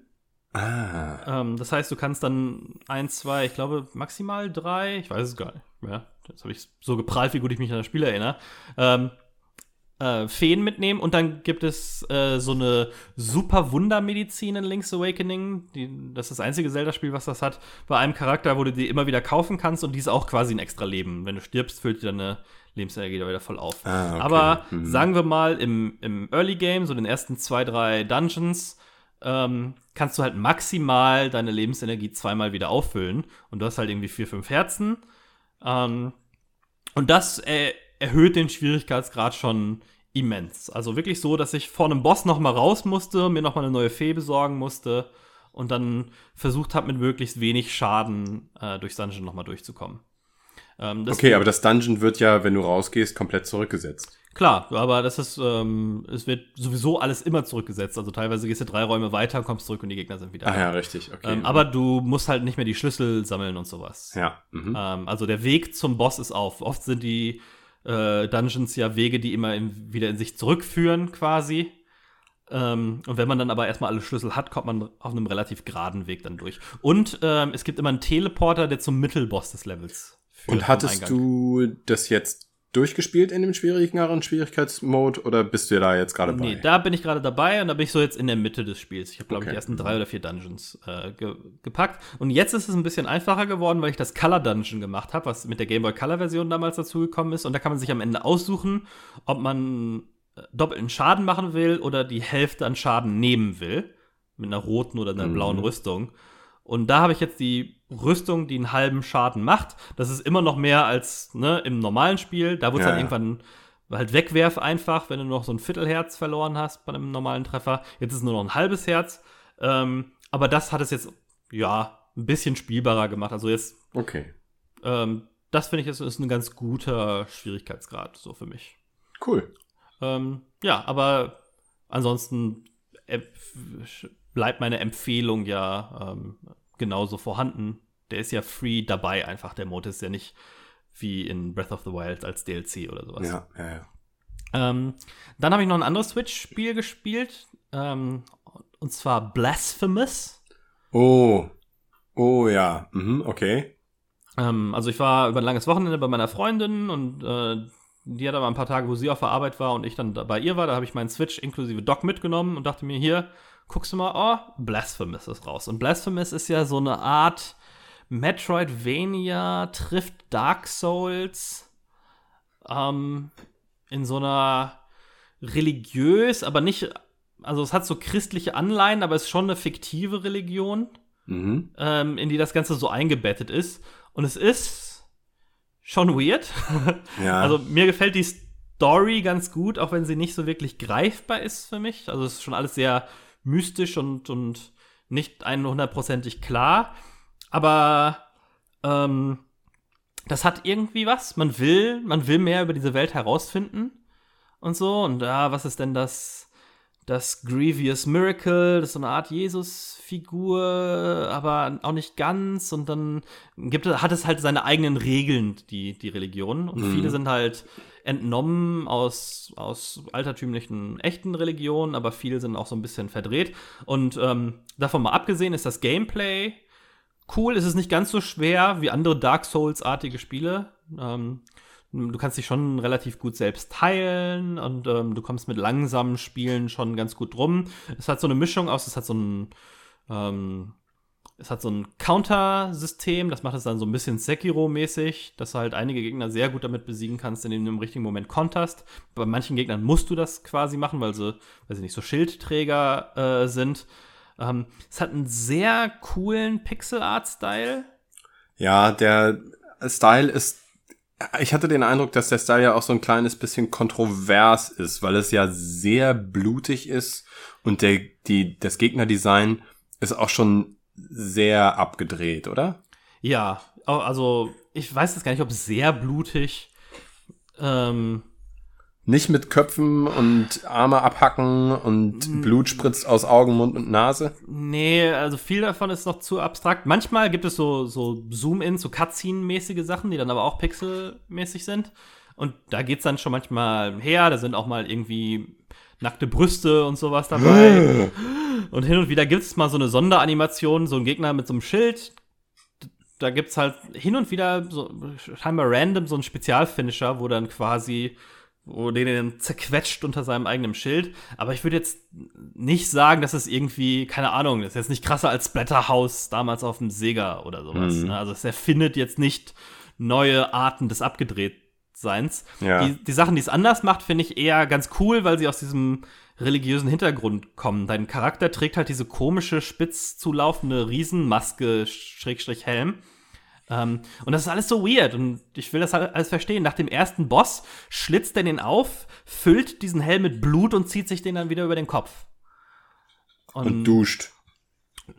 S2: Ah.
S1: Ähm, das heißt, du kannst dann eins, zwei, ich glaube maximal drei, ich weiß es gar nicht. Ja, das habe ich so geprahlt, wie gut ich mich an das Spiel erinnere. Ähm, äh, Feen mitnehmen und dann gibt es äh, so eine super Wundermedizin in Link's Awakening. Die, das ist das einzige Zelda-Spiel, was das hat. Bei einem Charakter, wo du die immer wieder kaufen kannst und die ist auch quasi ein extra Leben. Wenn du stirbst, füllt dir deine Lebensenergie da wieder voll auf.
S2: Ah, okay.
S1: Aber
S2: Mhm.
S1: sagen wir mal, im, im Early Game, so den ersten zwei, drei Dungeons, ähm, kannst du halt maximal deine Lebensenergie zweimal wieder auffüllen. Und du hast halt irgendwie vier, fünf Herzen. Ähm, und das äh, erhöht den Schwierigkeitsgrad schon immens. Also wirklich so, dass ich vor einem Boss noch mal raus musste, mir noch mal eine neue Fee besorgen musste und dann versucht habe, mit möglichst wenig Schaden äh, durchs Dungeon noch mal durchzukommen. Ähm,
S2: Okay, aber das Dungeon wird ja, wenn du rausgehst, komplett zurückgesetzt.
S1: Klar, aber das ist, ähm, es wird sowieso alles immer zurückgesetzt. Also teilweise gehst du drei Räume weiter, kommst zurück und die Gegner sind wieder
S2: Ah
S1: da.
S2: ja, richtig. Okay.
S1: Ähm, aber du musst halt nicht mehr die Schlüssel sammeln und sowas.
S2: ja. Mhm.
S1: Ähm, also der Weg zum Boss ist auf. Oft sind die äh, Dungeons ja Wege, die immer in, wieder in sich zurückführen, quasi. Ähm, und wenn man dann aber erstmal alle Schlüssel hat, kommt man auf einem relativ geraden Weg dann durch. Und ähm, es gibt immer einen Teleporter, der zum Mittelboss des Levels führt.
S2: Und hattest du das jetzt durchgespielt in dem schwierigeren Schwierigkeitsmode oder bist du da jetzt gerade bei?
S1: Nee, da bin ich gerade dabei und da bin ich so jetzt in der Mitte des Spiels. Ich habe, glaube ich,
S2: Okay.
S1: die ersten drei oder vier Dungeons äh, ge gepackt. Und jetzt ist es ein bisschen einfacher geworden, weil ich das Color Dungeon gemacht habe, was mit der Game Boy Color Version damals dazugekommen ist. Und da kann man sich am Ende aussuchen, ob man äh, doppelten Schaden machen will oder die Hälfte an Schaden nehmen will. Mit einer roten oder einer
S2: Mhm.
S1: blauen Rüstung. Und da habe ich jetzt die Rüstung, die einen halben Schaden macht. Das ist immer noch mehr als ne, im normalen Spiel. Da wurde es
S2: Ja,
S1: dann
S2: ja.
S1: irgendwann halt wegwerf einfach, wenn du noch so ein Viertelherz verloren hast bei einem normalen Treffer. Jetzt ist es nur noch ein halbes Herz. Ähm, aber das hat es jetzt, ja, ein bisschen spielbarer gemacht. Also jetzt,
S2: Okay.
S1: ähm, das finde ich, ist, ist ein ganz guter Schwierigkeitsgrad, so für mich.
S2: Cool.
S1: Ähm, ja, aber ansonsten äh, bleibt meine Empfehlung ja ähm, genauso vorhanden. Der ist ja free dabei einfach. Der Mode ist ja nicht wie in Breath of the Wild als DLC oder sowas.
S2: Ja, ja, ja.
S1: Ähm, dann habe ich noch ein anderes Switch-Spiel gespielt. Ähm, und zwar Blasphemous.
S2: Oh. Oh ja. Mhm, okay.
S1: Ähm, also ich war über ein langes Wochenende bei meiner Freundin und äh, die hat aber ein paar Tage, wo sie auf der Arbeit war und ich dann da bei ihr war. Da habe ich meinen Switch inklusive Dock mitgenommen und dachte mir, hier, guckst du mal, oh, Blasphemous ist raus. Und Blasphemous ist ja so eine Art Metroidvania trifft Dark Souls ähm, in so einer religiös, aber nicht, also es hat so christliche Anleihen, aber es ist schon eine fiktive Religion
S2: Mhm.
S1: ähm, in die das Ganze so eingebettet ist. Und es ist schon weird. [laughs]
S2: Ja.
S1: Also mir gefällt die Story ganz gut, auch wenn sie nicht so wirklich greifbar ist für mich. Also es ist schon alles sehr mystisch und, und nicht 100%ig klar. Aber ähm, das hat irgendwie was. Man will, man will mehr über diese Welt herausfinden und so. Und ja, was ist denn das, das Grievous Miracle? Das ist so eine Art Jesus-Figur, aber auch nicht ganz. Und dann gibt, hat es halt seine eigenen Regeln, die, die Religion. Und mhm. viele sind halt entnommen aus, aus altertümlichen echten Religionen, aber viele sind auch so ein bisschen verdreht. Und ähm, davon mal abgesehen ist das Gameplay cool. Es ist nicht ganz so schwer wie andere Dark Souls-artige Spiele. Ähm, du kannst dich schon relativ gut selbst teilen und ähm, du kommst mit langsamen Spielen schon ganz gut rum. Es hat so eine Mischung aus, es hat so ein, ähm, es hat so ein Counter-System, das macht es dann so ein bisschen Sekiro-mäßig, dass du halt einige Gegner sehr gut damit besiegen kannst, indem du im richtigen Moment konterst. Bei manchen Gegnern musst du das quasi machen, weil sie, weil sie nicht so Schildträger äh, sind. Ähm, es hat einen sehr coolen Pixel-Art-Style.
S2: Ja, der Style ist. Ich hatte den Eindruck, dass der Style ja auch so ein kleines bisschen kontrovers ist, weil es ja sehr blutig ist und der, die, das Gegnerdesign ist auch schon sehr abgedreht, oder?
S1: Ja, also ich weiß jetzt gar nicht, ob sehr blutig. Ähm,
S2: nicht mit Köpfen und Arme abhacken und Blut spritzt aus Augen, Mund und Nase?
S1: Nee, also viel davon ist noch zu abstrakt. Manchmal gibt es so, so Zoom-In, so Cutscene-mäßige Sachen, die dann aber auch pixelmäßig sind. Und da geht's dann schon manchmal her. Da sind auch mal irgendwie nackte Brüste und sowas dabei. und hin und wieder gibt's mal so eine Sonderanimation, so ein Gegner mit so einem Schild. Da gibt's halt hin und wieder so scheinbar random so ein Spezialfinisher, wo dann quasi wo den zerquetscht unter seinem eigenen Schild. Aber ich würde jetzt nicht sagen, dass es irgendwie, keine Ahnung, das ist jetzt nicht krasser als Splatterhouse damals auf dem Sega oder sowas. Mhm. Ne? Also es erfindet jetzt nicht neue Arten des Abgedrehtseins. Ja. Die, die Sachen, die es anders macht, finde ich eher ganz cool, weil sie aus diesem religiösen Hintergrund kommen. Dein Charakter trägt halt diese komische, spitz zulaufende Riesenmaske, Schrägstrich Helm. Ähm, und das ist alles so weird und ich will das halt alles verstehen. Nach dem ersten Boss schlitzt er den auf, füllt diesen Helm mit Blut und zieht sich den dann wieder über den Kopf.
S2: Und, und duscht.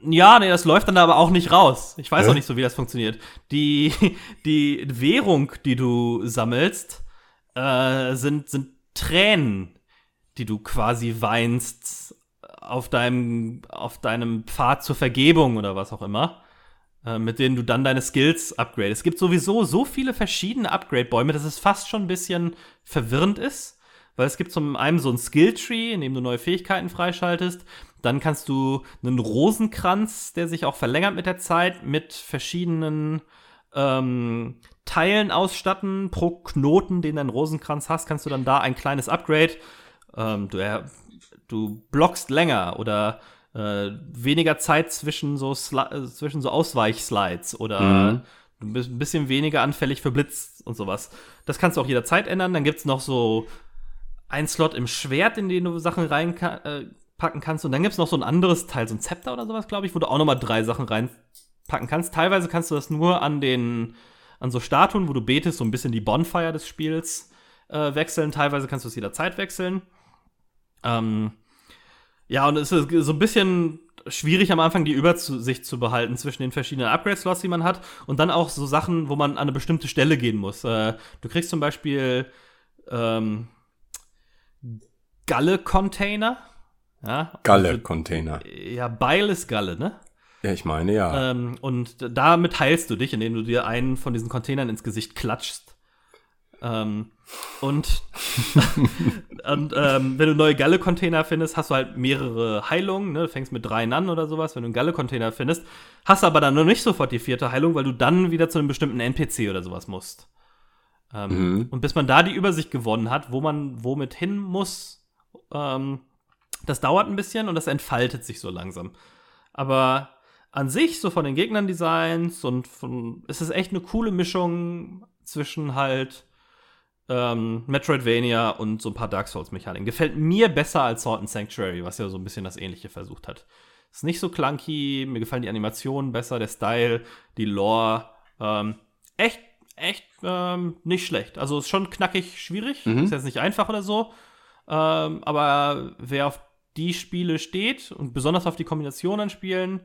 S1: Ja, nee, das läuft dann aber auch nicht raus. Ich weiß Hä? auch nicht so, wie das funktioniert. Die, [laughs] die Währung, die du sammelst, äh, sind, sind Tränen, die du quasi weinst auf deinem, auf deinem Pfad zur Vergebung oder was auch immer. Äh, mit denen du dann deine Skills upgradest. Es gibt sowieso so viele verschiedene Upgrade-Bäume, dass es fast schon ein bisschen verwirrend ist. Weil es gibt zum einen so ein Skill-Tree, in dem du neue Fähigkeiten freischaltest. Dann kannst du einen Rosenkranz, der sich auch verlängert mit der Zeit, mit verschiedenen ähm, Teilen ausstatten. Pro Knoten, den dein Rosenkranz hast, kannst du dann da ein kleines Upgrade. Ähm, du, äh, du blockst länger oder äh, weniger Zeit zwischen so, Sli zwischen so Ausweichslides oder mhm. du bist ein bisschen weniger anfällig für Blitz und sowas. Das kannst du auch jederzeit ändern. Dann gibt es noch so einen Slot im Schwert, in den du Sachen reinpacken äh, kannst. Und dann gibt es noch so ein anderes Teil, so ein Zepter oder sowas, glaube ich, wo du auch nochmal drei Sachen reinpacken kannst. Teilweise kannst du das nur an den, an so Statuen, wo du betest, so ein bisschen die Bonfire des Spiels äh, wechseln. Teilweise kannst du es jederzeit wechseln. Ähm, ja, und es ist so ein bisschen schwierig am Anfang die Übersicht zu behalten zwischen den verschiedenen Upgrade-Slots, die man hat und dann auch so Sachen, wo man an eine bestimmte Stelle gehen muss. Äh, du kriegst zum Beispiel ähm, Galle-Container.
S2: Ja, Galle-Container.
S1: Ja, Beil ist Galle, ne?
S2: Ja, ich meine, ja.
S1: Ähm, und damit heilst du dich, indem du dir einen von diesen Containern ins Gesicht klatschst. Ähm, und [laughs] und ähm, wenn du neue Galle-Container findest, hast du halt mehrere Heilungen. Ne? Du fängst mit dreien an oder sowas, wenn du einen Galle-Container findest. Hast aber dann noch nicht sofort die vierte Heilung, weil du dann wieder zu einem bestimmten NPC oder sowas musst. Ähm, mhm. Und bis man da die Übersicht gewonnen hat, wo man womit hin muss, ähm, das dauert ein bisschen und das entfaltet sich so langsam. Aber an sich, so von den Gegnern-Designs und von, ist es echt eine coole Mischung zwischen halt ähm, Metroidvania und so ein paar Dark Souls-Mechaniken. Gefällt mir besser als Salt and Sanctuary, was ja so ein bisschen das Ähnliche versucht hat. Ist nicht so clunky, mir gefallen die Animationen besser, der Style, die Lore. Ähm, echt, echt ähm, nicht schlecht. Also ist schon knackig schwierig,
S2: Mhm.
S1: ist jetzt nicht einfach oder so. Ähm, aber wer auf die Spiele steht und besonders auf die Kombination an Spielen,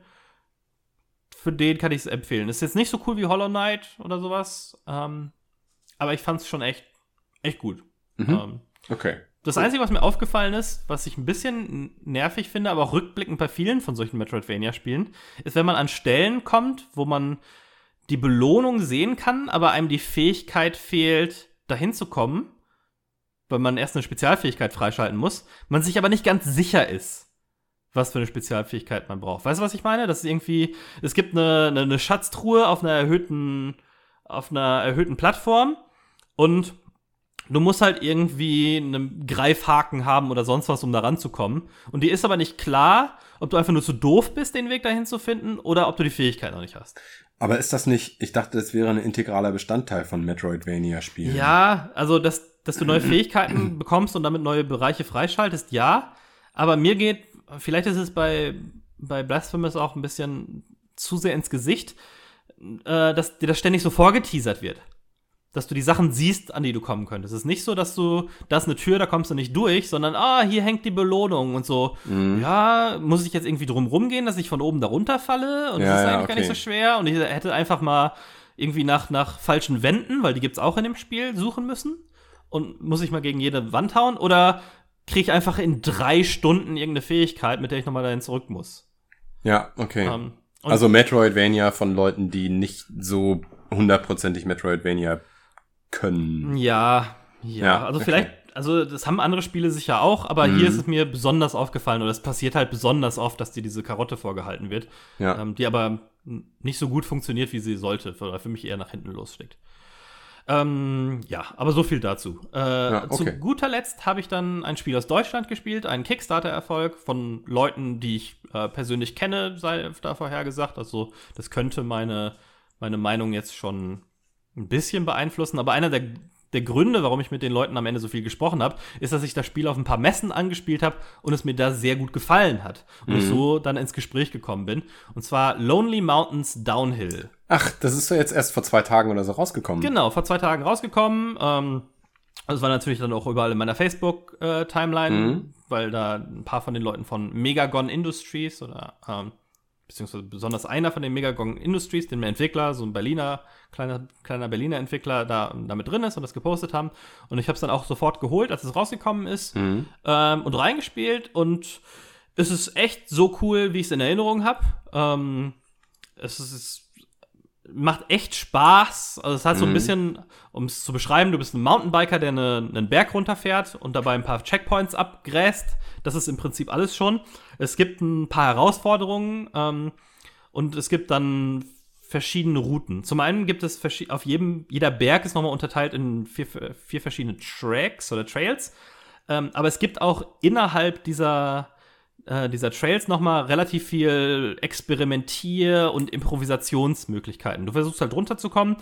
S1: für den kann ich es empfehlen. Ist jetzt nicht so cool wie Hollow Knight oder sowas, ähm, aber ich fand es schon echt, echt gut.
S2: Mhm.
S1: Ähm,
S2: Okay.
S1: das Einzige, was mir aufgefallen ist, was ich ein bisschen nervig finde, aber auch rückblickend bei vielen von solchen Metroidvania-Spielen, ist, wenn man an Stellen kommt, wo man die Belohnung sehen kann, aber einem die Fähigkeit fehlt, dahin zu kommen, weil man erst eine Spezialfähigkeit freischalten muss, man sich aber nicht ganz sicher ist, was für eine Spezialfähigkeit man braucht. Weißt du, was ich meine? Das ist irgendwie, es gibt eine, eine, eine Schatztruhe auf einer erhöhten, auf einer erhöhten Plattform und Du musst halt irgendwie einen Greifhaken haben oder sonst was, um da ranzukommen. Und dir ist aber nicht klar, ob du einfach nur zu doof bist, den Weg dahin zu finden, oder ob du die Fähigkeit noch nicht hast.
S2: Aber ist das nicht, ich dachte, das wäre ein integraler Bestandteil von Metroidvania-Spielen.
S1: Ja, also, dass, dass du neue [clears throat] Fähigkeiten bekommst und damit neue Bereiche freischaltest, ja. Aber mir geht, vielleicht ist es bei, bei Blasphemous auch ein bisschen zu sehr ins Gesicht, äh, dass dir das ständig so vorgeteasert wird. Dass du die Sachen siehst, an die du kommen könntest. Es ist nicht so, dass du, da ist eine Tür, da kommst du nicht durch, sondern, ah, hier hängt die Belohnung und so.
S2: Mhm.
S1: Ja, muss ich jetzt irgendwie drum rumgehen, dass ich von oben da runterfalle? Und
S2: Ja,
S1: das ist
S2: ja,
S1: eigentlich gar nicht
S2: okay.
S1: so schwer. Und ich hätte einfach mal irgendwie nach, nach falschen Wänden, weil die gibt's auch in dem Spiel, suchen müssen. Und muss ich mal gegen jede Wand hauen? Oder kriege ich einfach in drei Stunden irgendeine Fähigkeit, mit der ich nochmal dahin zurück muss?
S2: Ja, okay.
S1: Ähm, und
S2: also Metroidvania von Leuten, die nicht so hundertprozentig Metroidvania können.
S1: Ja, ja,
S2: Ja,
S1: also
S2: okay.
S1: vielleicht, also das haben andere Spiele sicher auch, aber
S2: Mhm.
S1: hier ist es mir besonders aufgefallen oder es passiert halt besonders oft, dass dir diese Karotte vorgehalten wird,
S2: Ja.
S1: ähm, die aber nicht so gut funktioniert, wie sie sollte, oder für mich eher nach hinten losschlägt. Ähm, ja, aber so viel dazu. Äh,
S2: Ja, okay.
S1: Zu guter Letzt habe ich dann ein Spiel aus Deutschland gespielt, einen Kickstarter-Erfolg von Leuten, die ich äh, persönlich kenne, sei da vorher gesagt. Also das könnte meine, meine Meinung jetzt schon ein bisschen beeinflussen. Aber einer der, der Gründe, warum ich mit den Leuten am Ende so viel gesprochen habe, ist, dass ich das Spiel auf ein paar Messen angespielt habe und es mir da sehr gut gefallen hat. Und ich so dann ins Gespräch gekommen bin. Und zwar Lonely Mountains Downhill.
S2: Ach, das ist so jetzt erst vor zwei Tagen oder so rausgekommen.
S1: Genau, vor zwei Tagen rausgekommen. Ähm, das war natürlich dann auch überall in meiner Facebook-Timeline,
S2: Mhm.
S1: weil da ein paar von den Leuten von Megagon Industries oder ähm, beziehungsweise besonders einer von den Megagon Industries, dem Entwickler, so ein Berliner, kleiner, kleiner Berliner Entwickler, da damit drin ist und das gepostet haben. Und ich habe es dann auch sofort geholt, als es rausgekommen ist
S2: Mhm.
S1: ähm, und reingespielt und es ist echt so cool, wie ich es in Erinnerung habe. Ähm, es ist, macht echt Spaß. Also es hat so ein
S2: Mhm.
S1: bisschen, um es zu beschreiben, du bist ein Mountainbiker, der eine, einen Berg runterfährt und dabei ein paar Checkpoints abgräst. Das ist im Prinzip alles schon. Es gibt ein paar Herausforderungen ähm, und es gibt dann verschiedene Routen. Zum einen gibt es auf jedem, jeder Berg ist nochmal unterteilt in vier, vier verschiedene Tracks oder Trails. Ähm, aber es gibt auch innerhalb dieser, äh, dieser Trails noch mal relativ viel Experimentier- und Improvisationsmöglichkeiten. Du versuchst halt runterzukommen.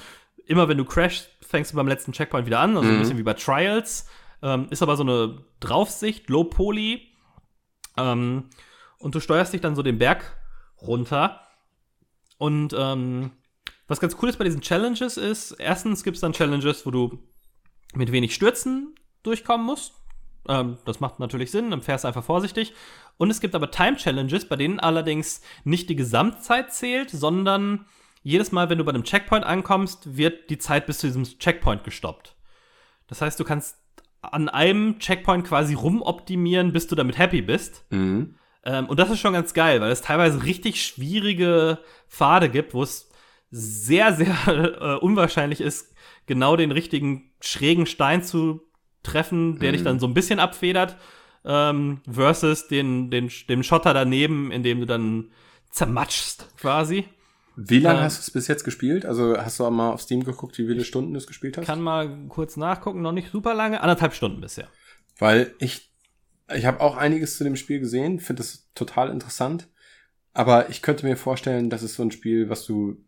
S1: Immer wenn du crashst, fängst du beim letzten Checkpoint wieder an, also ein
S2: Mhm.
S1: bisschen wie bei Trials. Ähm, ist aber so eine Draufsicht, Low Poly. Ähm, und du steuerst dich dann so den Berg runter. Und ähm, was ganz cool ist bei diesen Challenges ist, erstens gibt es dann Challenges, wo du mit wenig Stürzen durchkommen musst. Ähm, das macht natürlich Sinn, dann fährst du einfach vorsichtig. Und es gibt aber Time-Challenges, bei denen allerdings nicht die Gesamtzeit zählt, sondern jedes Mal, wenn du bei einem Checkpoint ankommst, wird die Zeit bis zu diesem Checkpoint gestoppt. Das heißt, du kannst an einem Checkpoint quasi rumoptimieren, bis du damit happy bist.
S2: Mhm.
S1: Ähm, und das ist schon ganz geil, weil es teilweise richtig schwierige Pfade gibt, wo es sehr, sehr [laughs] äh, unwahrscheinlich ist, genau den richtigen schrägen Stein zu treffen, der
S2: Mhm.
S1: dich dann so ein bisschen abfedert, ähm, versus den, den, dem Schotter daneben, in dem du dann zermatschst, quasi.
S2: Wie lange
S1: Ähm,
S2: hast du es bis jetzt gespielt? Also hast du auch mal auf Steam geguckt, wie viele Stunden du es gespielt hast?
S1: Kann mal kurz nachgucken, noch nicht super lange, anderthalb Stunden bisher.
S2: Weil ich, ich habe auch einiges zu dem Spiel gesehen, finde es total interessant. Aber ich könnte mir vorstellen, das ist so ein Spiel, was du,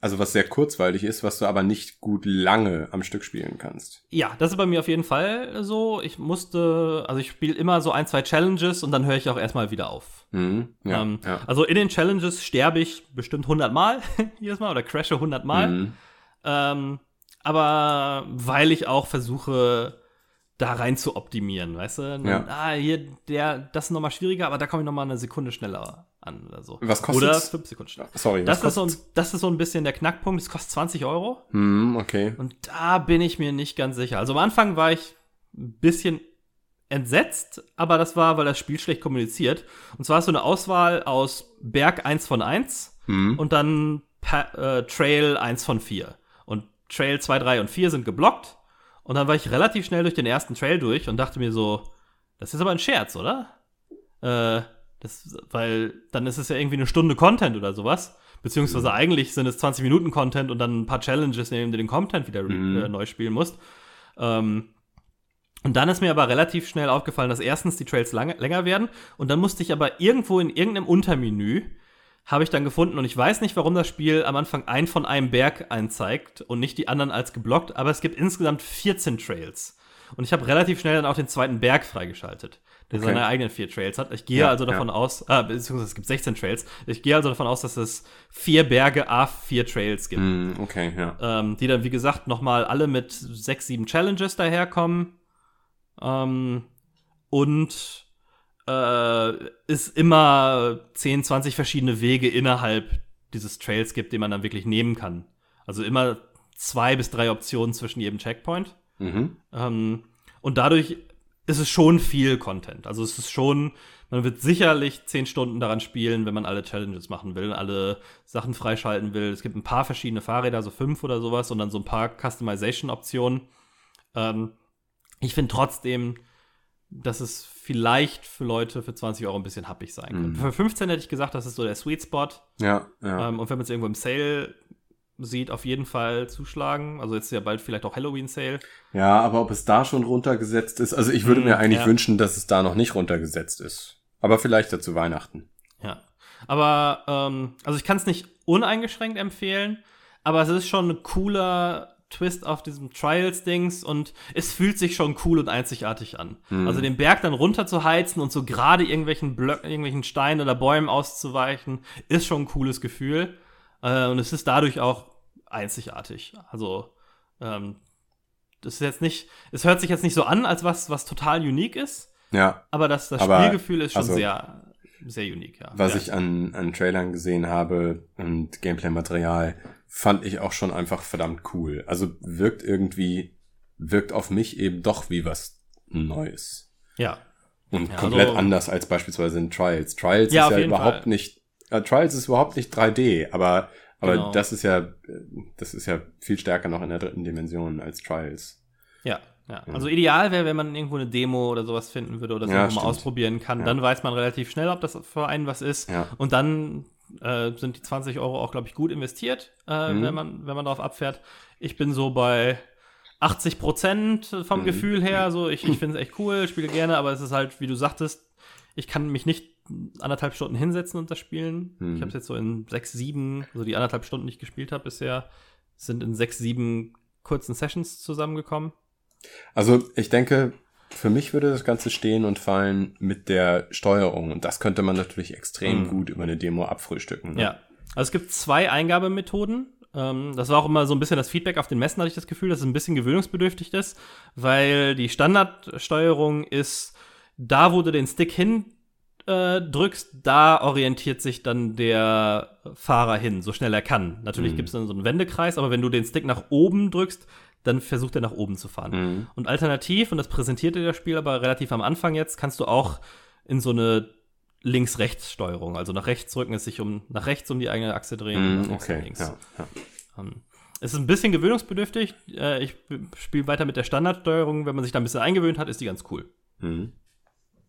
S2: also was sehr kurzweilig ist, was du aber nicht gut lange am Stück spielen kannst.
S1: Ja, das ist bei mir auf jeden Fall so. Ich musste, also ich spiele immer so ein, zwei Challenges und dann höre ich auch erstmal wieder auf.
S2: Mhm. Ja,
S1: ähm,
S2: ja.
S1: Also in den Challenges sterbe ich bestimmt 100 Mal [laughs] jedes Mal oder crashe 100 Mal.
S2: Mhm.
S1: Ähm, aber weil ich auch versuche, da rein zu optimieren, weißt du? Dann,
S2: Ja.
S1: Ah, hier, der, das ist nochmal schwieriger, aber da komme ich nochmal eine Sekunde schneller an oder so.
S2: Was kostet's?
S1: Oder fünf Sekunden schneller.
S2: Sorry,
S1: Das
S2: was
S1: ist, so ein, das ist so ein bisschen der Knackpunkt. Es kostet 20 Euro.
S2: Hm, okay.
S1: Und da bin ich mir nicht ganz sicher. Also am Anfang war ich ein bisschen entsetzt, aber das war, weil das Spiel schlecht kommuniziert. Und zwar hast du eine Auswahl aus Berg 1 von 1
S2: Hm.
S1: und dann pa äh, Trail 1 von 4. Und Trail 2, 3 und 4 sind geblockt. Und dann war ich relativ schnell durch den ersten Trail durch und dachte mir so, das ist aber ein Scherz, oder? Äh, das, weil dann ist es ja irgendwie eine Stunde Content oder sowas. Beziehungsweise eigentlich sind es 20 Minuten Content und dann ein paar Challenges, in denen du den Content wieder
S2: Mhm.
S1: äh, neu spielen musst. Ähm, und dann ist mir aber relativ schnell aufgefallen, dass erstens die Trails lange, länger werden und dann musste ich aber irgendwo in irgendeinem Untermenü habe ich dann gefunden und ich weiß nicht, warum das Spiel am Anfang ein von einem Berg anzeigt und nicht die anderen als geblockt, aber es gibt insgesamt 14 Trails. Und ich habe relativ schnell dann auch den zweiten Berg freigeschaltet, der
S2: Okay.
S1: seine eigenen vier Trails hat. Ich gehe
S2: Ja,
S1: also davon
S2: ja.
S1: aus, ah, beziehungsweise es gibt 16 Trails. Ich gehe also davon aus, dass es vier Berge, a vier Trails gibt
S2: Hm, okay, ja.
S1: ähm, die dann, wie gesagt, nochmal alle mit sechs, sieben Challenges daherkommen. Ähm, und äh, es immer 10, 20 verschiedene Wege innerhalb dieses Trails gibt, die man dann wirklich nehmen kann. Also immer zwei bis drei Optionen zwischen jedem Checkpoint.
S2: Mhm.
S1: Ähm, und dadurch ist es schon viel Content. Also es ist schon, man wird sicherlich zehn Stunden daran spielen, wenn man alle Challenges machen will, alle Sachen freischalten will. Es gibt ein paar verschiedene Fahrräder, so fünf oder sowas, und dann so ein paar Customization-Optionen. Ähm, ich finde trotzdem, dass es vielleicht für Leute für 20 Euro ein bisschen happig sein könnte.
S2: Mhm.
S1: Für 15 hätte ich gesagt, das ist so der Sweet Spot.
S2: Ja, ja.
S1: Ähm, und wenn man es irgendwo im Sale sieht, auf jeden Fall zuschlagen. Also jetzt ist ja bald vielleicht auch Halloween-Sale.
S2: ja, aber ob es da schon runtergesetzt ist, also ich würde
S1: Hm,
S2: mir eigentlich
S1: ja.
S2: wünschen, dass es da noch nicht runtergesetzt ist. Aber vielleicht dazu Weihnachten.
S1: Ja. Aber, ähm, also ich kann es nicht uneingeschränkt empfehlen, aber es ist schon ein cooler Twist auf diesem Trials-Dings und es fühlt sich schon cool und einzigartig an.
S2: Hm.
S1: Also den Berg dann runter zu heizen und so gerade irgendwelchen Blöcken, irgendwelchen Steinen oder Bäumen auszuweichen, ist schon ein cooles Gefühl. Äh, und es ist dadurch auch einzigartig. Also, ähm, das ist jetzt nicht, es hört sich jetzt nicht so an, als was, was total unique ist,
S2: Ja,
S1: aber das, das
S2: Aber,
S1: Spielgefühl ist schon
S2: also,
S1: sehr, sehr unique, ja.
S2: was
S1: ja.
S2: ich an, an Trailern gesehen habe und Gameplay-Material, fand ich auch schon einfach verdammt cool. Also wirkt irgendwie, wirkt auf mich eben doch wie was Neues.
S1: Ja,
S2: Und
S1: Ja,
S2: komplett
S1: also-
S2: anders als beispielsweise in Trials. Trials ist ja überhaupt
S1: Fall.
S2: nicht, äh, Trials ist überhaupt nicht 3D, aber, aber
S1: Genau.
S2: das ist ja, äh, das ist ja viel stärker noch in der dritten Dimension als Trials.
S1: ja, ja. Also ideal wäre, wenn man irgendwo eine Demo oder sowas finden würde oder so
S2: Ja,
S1: mal ausprobieren kann.
S2: Ja.
S1: Dann weiß man relativ schnell, ob das für einen was ist.
S2: Ja.
S1: Und dann äh, sind die 20 Euro auch, glaube ich, gut investiert, äh,
S2: Mhm.
S1: wenn, man, wenn man darauf abfährt. Ich bin so bei 80 Prozent vom
S2: Mhm.
S1: Gefühl her. So, ich, ich finde es echt cool, spiele gerne, aber es ist halt, wie du sagtest, ich kann mich nicht anderthalb Stunden hinsetzen und das spielen.
S2: Mhm.
S1: Ich habe es jetzt so in sechs, sieben, also die anderthalb Stunden, die ich gespielt habe bisher, sind in sechs, sieben kurzen Sessions zusammengekommen.
S2: Also ich denke, für mich würde das Ganze stehen und fallen mit der Steuerung. Und das könnte man natürlich extrem
S1: Mhm.
S2: gut über eine Demo abfrühstücken. Ne?
S1: Ja. Also es gibt zwei Eingabemethoden. Ähm, das war auch immer so ein bisschen das Feedback auf den Messen, hatte ich das Gefühl, dass es ein bisschen gewöhnungsbedürftig ist, weil die Standardsteuerung ist, da wo du den Stick hin äh, drückst, da orientiert sich dann der Fahrer hin, so schnell er kann. Natürlich
S2: Mhm.
S1: gibt es dann so einen Wendekreis, aber wenn du den Stick nach oben drückst, dann versucht er nach oben zu fahren.
S2: Mhm.
S1: Und alternativ, und das präsentiert dir das Spiel aber relativ am Anfang jetzt, kannst du auch in so eine Links-Rechts-Steuerung, also nach rechts drücken, es sich um nach rechts um die eigene Achse drehen,
S2: Mhm, okay,
S1: links.
S2: ja, ja.
S1: Ähm, es ist ein bisschen gewöhnungsbedürftig. Äh, ich spiele weiter mit der Standardsteuerung. Wenn man sich da ein bisschen eingewöhnt hat, ist die ganz cool.
S2: Mhm.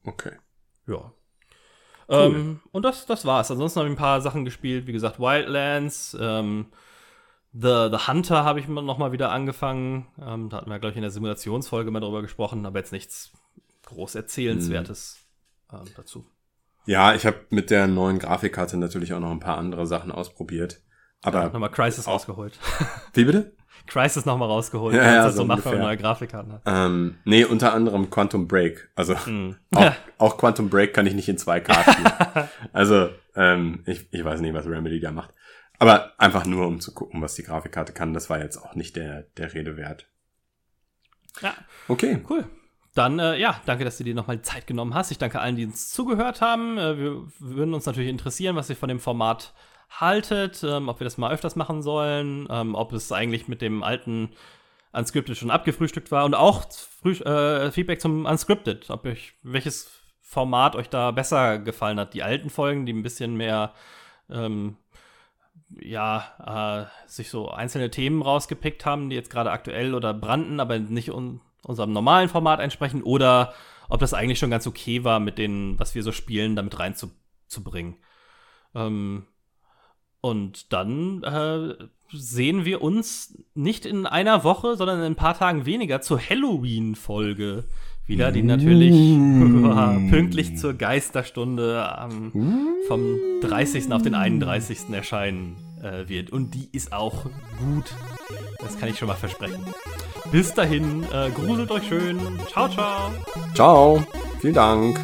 S2: Okay.
S1: Ja. Ähm, und das, das war's. Ansonsten habe ich ein paar Sachen gespielt. Wie gesagt, Wildlands, ähm, The, The Hunter habe ich noch mal wieder angefangen. Ähm, da hatten wir, glaube ich, in der Simulationsfolge mal drüber gesprochen, aber jetzt nichts groß Erzählenswertes ähm, dazu.
S2: Ja, ich habe mit der neuen Grafikkarte natürlich auch noch ein paar andere Sachen ausprobiert. Aber
S1: Nochmal Crisis
S2: auch-
S1: rausgeholt. [laughs]
S2: wie bitte?
S1: Crisis nochmal rausgeholt.
S2: Ja, ja,
S1: halt
S2: so
S1: so macht, wenn man neue Grafikkarten hat.
S2: Ähm, nee, unter anderem Quantum Break. Also
S1: Hm.
S2: auch, [laughs] auch Quantum Break kann ich nicht in 2K spielen. [laughs] also ähm, ich, ich weiß nicht, was Remedy da macht. Aber einfach nur, um zu gucken, was die Grafikkarte kann. Das war jetzt auch nicht der, der Rede wert.
S1: Ja.
S2: Okay.
S1: Cool. Dann, äh, ja, danke, dass du dir nochmal Zeit genommen hast. Ich danke allen, die uns zugehört haben. Äh, wir würden uns natürlich interessieren, was ihr von dem Format haltet, ähm, ob wir das mal öfters machen sollen, ähm, ob es eigentlich mit dem alten Unscripted schon abgefrühstückt war und auch äh, Feedback zum Unscripted, ob euch welches Format euch da besser gefallen hat. Die alten Folgen, die ein bisschen mehr ähm, ja, äh, sich so einzelne Themen rausgepickt haben, die jetzt gerade aktuell oder brannten, aber nicht un unserem normalen Format entsprechen, oder ob das eigentlich schon ganz okay war, mit denen, was wir so spielen, damit reinzubringen. Ähm, und dann äh, sehen wir uns nicht in einer Woche, sondern in ein paar Tagen weniger zur Halloween-Folge wieder, die natürlich [laughs] uh. pünktlich zur Geisterstunde ähm, vom 30. auf den 31. erscheinen äh, wird. Und die ist auch gut. Das kann ich schon mal versprechen. Bis dahin, äh, gruselt euch schön. Ciao, ciao.
S2: Ciao. Vielen Dank.